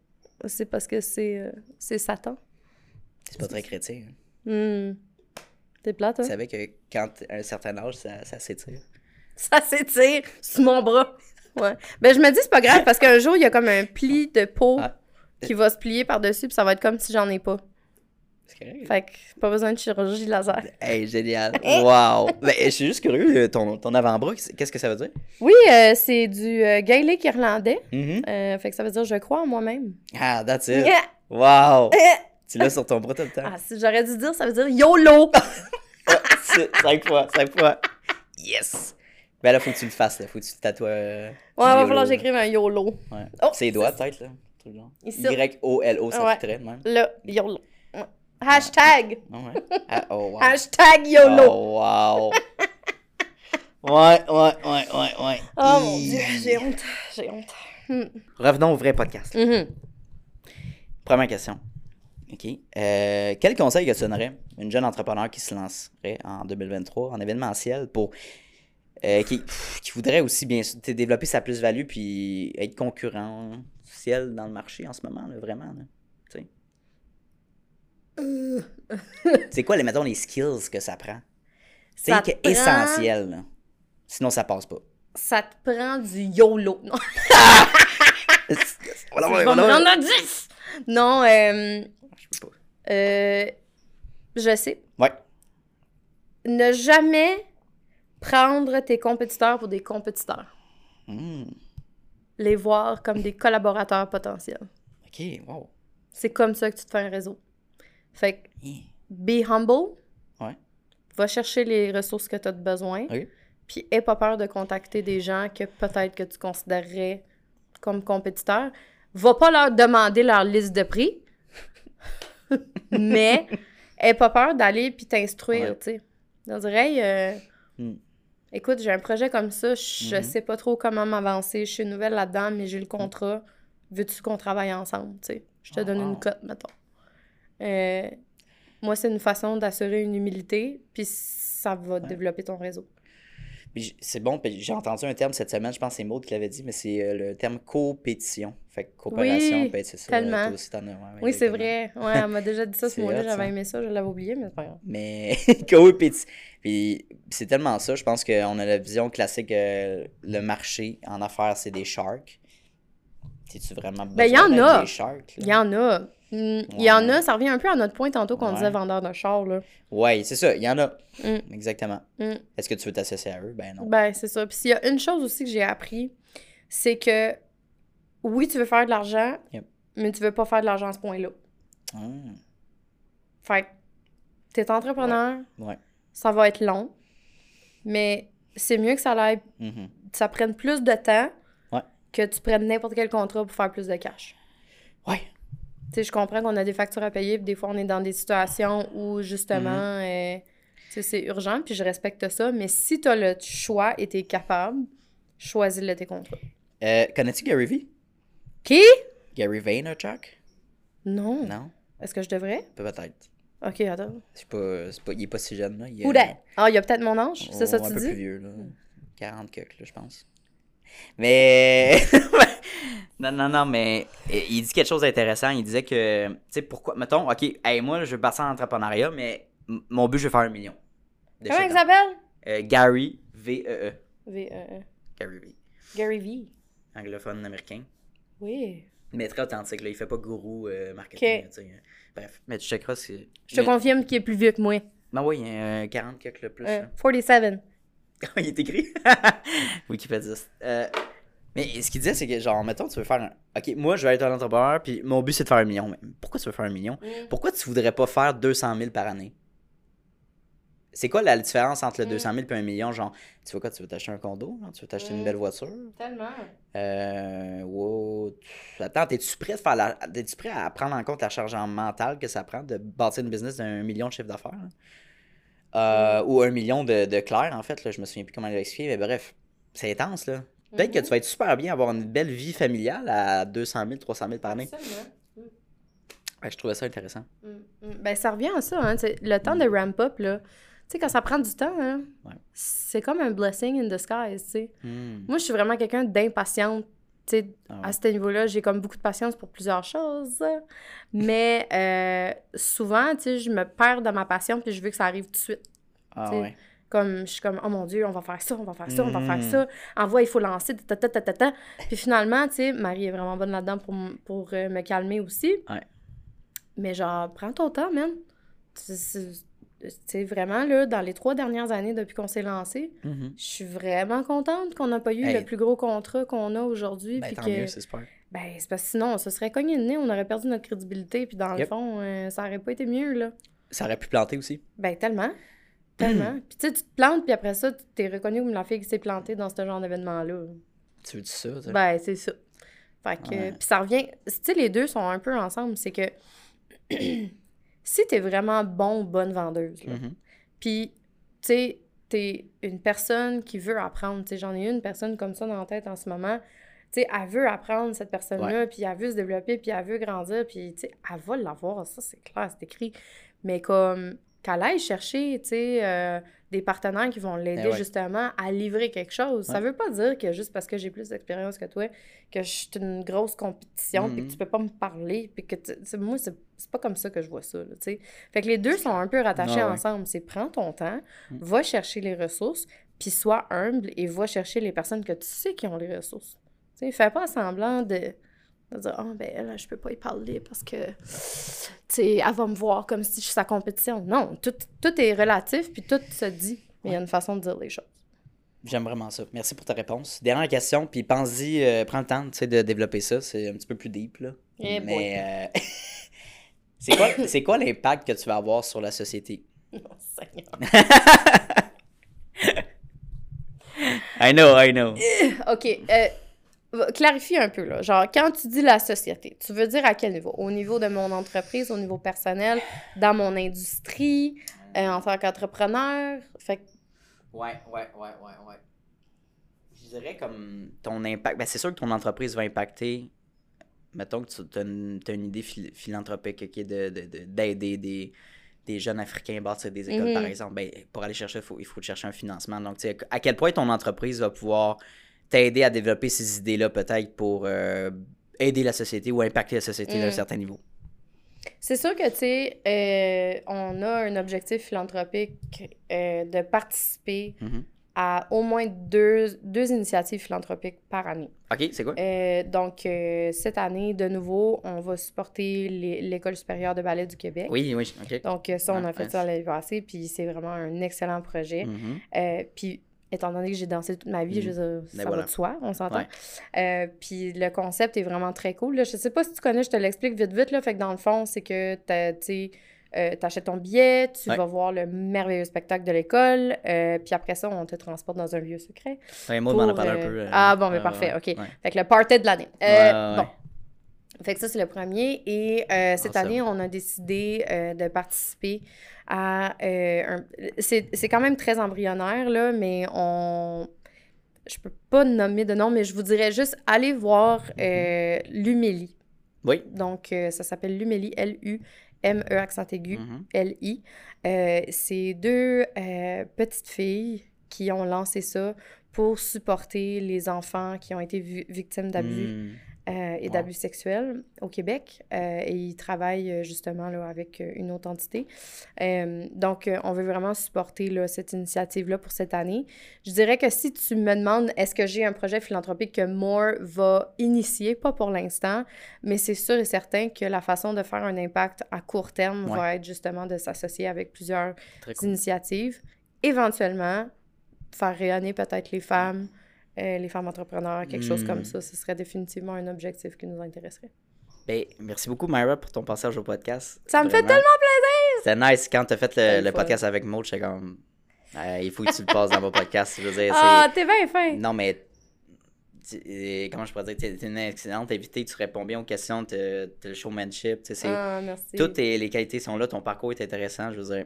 C'est parce que c'est euh, c'est Satan. C'est pas très chrétien. hein. Hmm. T'es plate, hein? Tu savais que quand à un certain âge, ça, ça s'étire. Ça s'étire sous mon bras. Ouais. Ben, je me dis, c'est pas grave parce qu'un jour, il y a comme un pli de peau Ah. qui va se plier par-dessus, puis ça va être comme si j'en ai pas. Fait que pas besoin de chirurgie laser. Hey, génial. Wow. ben, je suis juste curieux, euh, ton, ton avant-bras, qu'est-ce que ça veut dire? Oui, euh, c'est du euh, gaélique irlandais. Mhm. Euh, fait que ça veut dire je crois en moi-même. Ah, that's it. Yeah. Wow. tu l'as sur ton bras tout le temps. Ah, si j'aurais dû dire, ça veut dire YOLO! C'est- cinq fois, cinq fois. Yes. Ben là, faut que tu le fasses, là. Faut que tu te tatoues. euh, Ouais, va falloir que j'écrive un YOLO. Ouais. Oh, C'est les doigts, peut-être, là. Y-O-L-O, ça Ouais. de même. Là, YOLO. Ouais. Hashtag! Ah ouais. Ah, oh, wow. Hashtag YOLO! Oh, wow. Ouais, ouais, ouais, ouais, ouais. Oh mon dieu, j'ai honte. J'ai honte. Hmm. Revenons au vrai podcast. Mhm. Première question. OK. Euh, quel conseil que tu donnerais une jeune entrepreneur qui se lancerait en 2023 en événementiel pour. Euh, qui, pff, qui voudrait aussi bien sûr développer sa plus-value puis être concurrentiel dans le marché en ce moment, là, vraiment. Là, tu sais. Euh. C'est quoi, les, mettons, les skills que ça prend? C'est prend- essentiel. là. Sinon, ça passe pas. Ça te prend du YOLO. Non, Voilà, voilà, voilà. rendre à 10. Non, euh, Je peux pas. euh, je sais. Ouais. Ne jamais prendre tes compétiteurs pour des compétiteurs. Hmm. Les voir comme des collaborateurs potentiels. OK, wow. C'est comme ça que tu te fais un réseau. Fait que Hi. be humble. Ouais. Va chercher les ressources que tu as besoin. Puis aie pas peur de contacter des gens que peut-être que tu considérerais comme compétiteurs. Va pas leur demander leur liste de prix. mais aie pas peur d'aller puis t'instruire, Ouais. tu sais. On dirait, hey, euh, Hmm. Écoute, j'ai un projet comme ça, je Mhm. sais pas trop comment m'avancer, je suis nouvelle là-dedans, mais j'ai le contrat. Veux-tu qu'on travaille ensemble, tu sais? Je te Ah, donne wow. une cote, mettons. Euh, moi, c'est une façon d'assurer une humilité, puis ça va développer ton réseau. C'est bon, j'ai entendu un terme cette semaine, je pense que c'est Maud qui l'avait dit, mais c'est euh, le terme compétition. Fait que coopération, Oui, être c'est ça. tellement. toi aussi, t'en as, ouais, ouais, Oui, c'est vrai. Ouais, elle m'a déjà dit ça ce mot-là. J'avais aimé ça, je l'avais oublié, mais c'est pas grave. Mais compétition. Puis c'est tellement ça, je pense qu'on a la vision classique, euh, le marché en affaires, c'est des sharks. T'es-tu vraiment besoin Ben, il y en a. des sharks? Il y en a. Mm, Il y en Ouais. a, ça revient un peu à notre point tantôt qu'on Ouais. disait vendeur de char, là. Ouais, c'est ça, il y en a. Mm. Exactement. Mm. Est-ce que tu veux t'associer à eux? Ben non. Ben, c'est ça. Puis s'il y a une chose aussi que j'ai appris, c'est que oui, tu veux faire de l'argent, Yep. mais tu veux pas faire de l'argent à ce point-là. Hmm, Fait que t'es entrepreneur, Ouais. ça va être long, mais c'est mieux que ça aille, Mhm. ça prenne plus de temps Ouais. que tu prennes n'importe quel contrat pour faire plus de cash. Ouais. Tu sais, je comprends qu'on a des factures à payer, puis des fois, on est dans des situations où, justement, Mm-hmm. euh, c'est urgent, puis je respecte ça. Mais si tu as le choix et tu es capable, choisis-le tes contrats. Euh, Connais-tu Gary Vee? Qui? Gary Vaynerchuk? Non. Non? Est-ce que je devrais? Peut-être. Ok, attends. C'est pas, c'est pas, il est pas si jeune, là. Il est- Who that? Ah, il y a peut-être mon âge, c'est ça Oh, que un tu peu dis? plus vieux, là. 40 cucks, là, je pense. Mais. non, non, non, mais euh, il dit quelque chose d'intéressant. Il disait que, tu sais, pourquoi. Mettons, OK, hey, moi, je veux passer en entrepreneuriat, mais m- mon but, je veux faire un million. Comment il s'appelle? Euh, Gary, V-E-E. V-E-E. Gary V. Gary V. Anglophone américain. Oui. Mais très authentique, là. Il fait pas gourou euh, marketing, là, sais. Bref, mais tu checkeras si. Je te mais- confirme qu'il est plus vieux que moi. Ben oui, il y a un 40 cucks, le plus. Euh, là. 47. il est écrit. Wikipédia. Euh, mais ce qu'il disait, c'est que, genre, mettons, tu veux faire un. Ok, moi, je vais être un entrepreneur, puis mon but, c'est de faire un million. Mais pourquoi tu veux faire un million? Pourquoi tu voudrais pas faire 200 000 par année? C'est quoi la différence entre le Mm. 200 000 et un million Genre, tu veux quoi Tu veux t'acheter un condo genre, Tu veux t'acheter une Mm. belle voiture? Tellement. euh, wow. tu- Attends, t'es-tu prêt, de faire la... t'es-tu prêt à prendre en compte la charge en mentale que ça prend de bâtir une business d'un million de chiffre d'affaires? Euh, Ou un million de, de en fait. Là, je me souviens plus comment l'expliquer, mais bref, c'est intense. là. Peut-être que tu vas être super bien, avoir une belle vie familiale à 200 000, 300 000 par année. Ouais, je trouvais ça intéressant. Mm, mm. Ben, ça revient à ça, hein. tu Le temps de ramp up, là. Tu sais, quand ça prend du temps, hein, Ouais. c'est comme un blessing in disguise, tu sais. Hmm. Moi, je suis vraiment quelqu'un d'impatiente. Tu sais, Ah à ce niveau-là, j'ai comme beaucoup de patience pour plusieurs choses. Mais euh, souvent, tu sais, je me perds dans ma passion puis je veux que ça arrive tout de suite. Ah tu sais, ouais. Comme, je suis comme, oh mon Dieu, on va faire ça, on va faire ça, on va faire Mm. ça. Envoie, il faut lancer, ta, ta, ta, ta, ta. Puis finalement, tu sais, Marie est vraiment bonne là-dedans pour, pour euh, me calmer aussi. Ouais. Mais genre, prends ton temps, man. Tu sais, vraiment, là, dans les trois dernières années depuis qu'on s'est lancé, Mhm. je suis vraiment contente qu'on n'a pas eu Hey. le plus gros contrat qu'on a aujourd'hui. Ben, puis tant que... mieux, c'est super. Ben, c'est parce que sinon, on se serait cogné le nez, on aurait perdu notre crédibilité, puis dans le fond, euh, ça aurait pas été mieux, là. Ça aurait pu planter aussi. Ben, tellement. Tellement. puis tu sais, tu te plantes, puis après ça, tu t'es reconnu comme la fille qui s'est plantée dans ce genre d'événement-là. Tu veux dire ça? tu sais? Ben, c'est ça. Fait que. Ouais. Puis ça revient. Tu sais, les deux sont un peu ensemble. C'est que. si t'es vraiment bon ou bonne vendeuse, là, Mhm. puis, tu sais, t'es une personne qui veut apprendre. Tu sais, j'en ai une personne comme ça dans la tête en ce moment. Tu sais, elle veut apprendre, cette personne-là, puis elle veut se développer, puis elle veut grandir, puis tu sais, elle va l'avoir, ça, c'est clair, c'est écrit. Mais comme qu'elle aille chercher, tu sais, euh, des partenaires qui vont l'aider Eh ouais. justement à livrer quelque chose. Ça Ouais. veut pas dire que juste parce que j'ai plus d'expérience que toi, que je suis une grosse compétition, puis Mhm. que tu peux pas me parler, puis que tu- moi, c'est pas comme ça que je vois ça, là, tu sais. Fait que les deux sont un peu rattachés Ah ouais. ensemble. C'est prends ton temps, Mm. va chercher les ressources, puis sois humble et va chercher les personnes que tu sais qui ont les ressources. Tu sais, fais pas semblant de, de dire « Ah, ben elle, je peux pas y parler parce que, tu sais, elle va me voir comme si je suis sa compétition. » Non, tout, tout est relatif, puis tout se dit. Mais il y a une façon de dire les choses. J'aime vraiment ça. Merci pour ta réponse. Dernière question, puis pense-y, euh, prends le temps tu sais, de développer ça. C'est un petit peu plus deep, là. Eh Mais euh, c'est quoi, quoi l'impact que tu vas avoir sur la société? Oh, Seigneur. I know, I know. OK. Euh, clarifie un peu, là. Genre, quand tu dis la société, tu veux dire à quel niveau? Au niveau de mon entreprise, au niveau personnel, dans mon industrie, euh, en tant qu'entrepreneur? Fait que Ouais, ouais, ouais, ouais, ouais. Je dirais comme ton impact. Ben, c'est sûr que ton entreprise va impacter. Mettons que tu as une, idée phil- philanthropique ok, de, de- de- d'aider des, des jeunes Africains à bâtir des écoles, par exemple. Ben, pour aller chercher, il faut, il faut chercher un financement. Donc, tu sais, à quel point ton entreprise va pouvoir t'aider à développer ces idées-là, peut-être pour euh, aider la société ou impacter la société d'un Mhm. certain niveau. C'est sûr que, tu sais, euh, on a un objectif philanthropique euh, de participer Mhm. à au moins deux, deux initiatives philanthropiques par année. Ok, c'est quoi? Donc, cette année, de nouveau, on va supporter l'École supérieure de ballet du Québec. Oui, oui, ok. Donc, ça, on Ah, a fait ça l'année passée, puis c'est vraiment un excellent projet. Mhm. Euh, puis, étant donné que j'ai dansé toute ma vie, je veux dire, ça Ben va voilà. de soi, on s'entend. Ouais. Euh, puis le concept est vraiment très cool. Là. Je sais pas si tu connais, je te l'explique vite vite. Là. Fait que dans le fond, c'est que tu euh, t'achètes ton billet, tu Ouais. vas voir le merveilleux spectacle de l'école, euh, puis après ça, on te transporte dans un lieu secret. Ouais, a parlé un peu. Ah bon, mais parfait, ok. Fait que le party de l'année. Bon. Fait que ça, c'est le premier. Et euh, cette Awesome. année, on a décidé euh, de participer à... euh, un... C'est quand même très embryonnaire, là, mais on... Je peux pas nommer de nom, mais je vous dirais juste, allez voir euh, l'Humélie. Oui. Donc, ça s'appelle l'Humélie, L-U-M-E accent aigu, Mhm. L-I. Euh, c'est deux petites filles qui ont lancé ça pour supporter les enfants qui ont été vi- victimes d'abus Mm. Euh, et d'abus sexuels au Québec. Euh, et ils travaillent euh, justement là, avec une autre entité. Euh, donc, on veut vraiment supporter là, cette initiative-là pour cette année. Je dirais que si tu me demandes est-ce que j'ai un projet philanthropique que Moore va initier, pas pour l'instant, mais c'est sûr et certain que la façon de faire un impact à court terme Ouais. va être justement de s'associer avec plusieurs cool. initiatives. Éventuellement, faire rayonner peut-être les femmes, euh, les femmes entrepreneurs, quelque chose Mm. comme ça, ce serait définitivement un objectif qui nous intéresserait. Ben, merci beaucoup, Myra, pour ton passage au podcast. Ça me fait tellement C'était nice. Quand tu as fait le, podcast avec Maud, j'étais comme. euh, il faut que tu le passes dans vos podcasts. Je veux dire, Ah, t'es bien fin! c'est. Non, mais. euh, Comment je pourrais dire T'es une excellente invitée, tu réponds bien aux questions, t'as le showmanship. c'est- Ah, merci. Toutes les qualités sont là, ton parcours est intéressant. Je veux dire,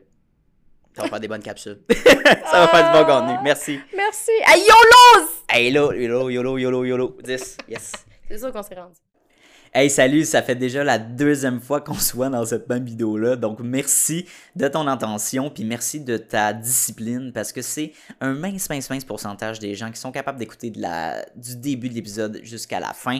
ça va faire des bonnes capsules. ça va faire du bon Ah. contenu. Merci. Merci! Hey, YOLOS! Hey, YOLO, YOLO, YOLO, YOLO, YOLO. 10. Yes. C'est sûr qu'on s'est rendu. Hey, salut, ça fait déjà la deuxième fois qu'on se voit dans cette même vidéo-là. Donc, merci de ton intention, puis merci de ta discipline, parce que c'est un mince, mince, mince pourcentage des gens qui sont capables d'écouter de la, du début de l'épisode jusqu'à la fin.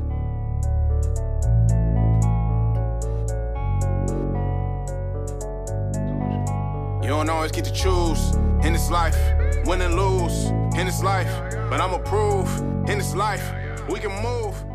Don't always get to choose in this life, win and lose in this life. But I'ma prove in this life, we can move.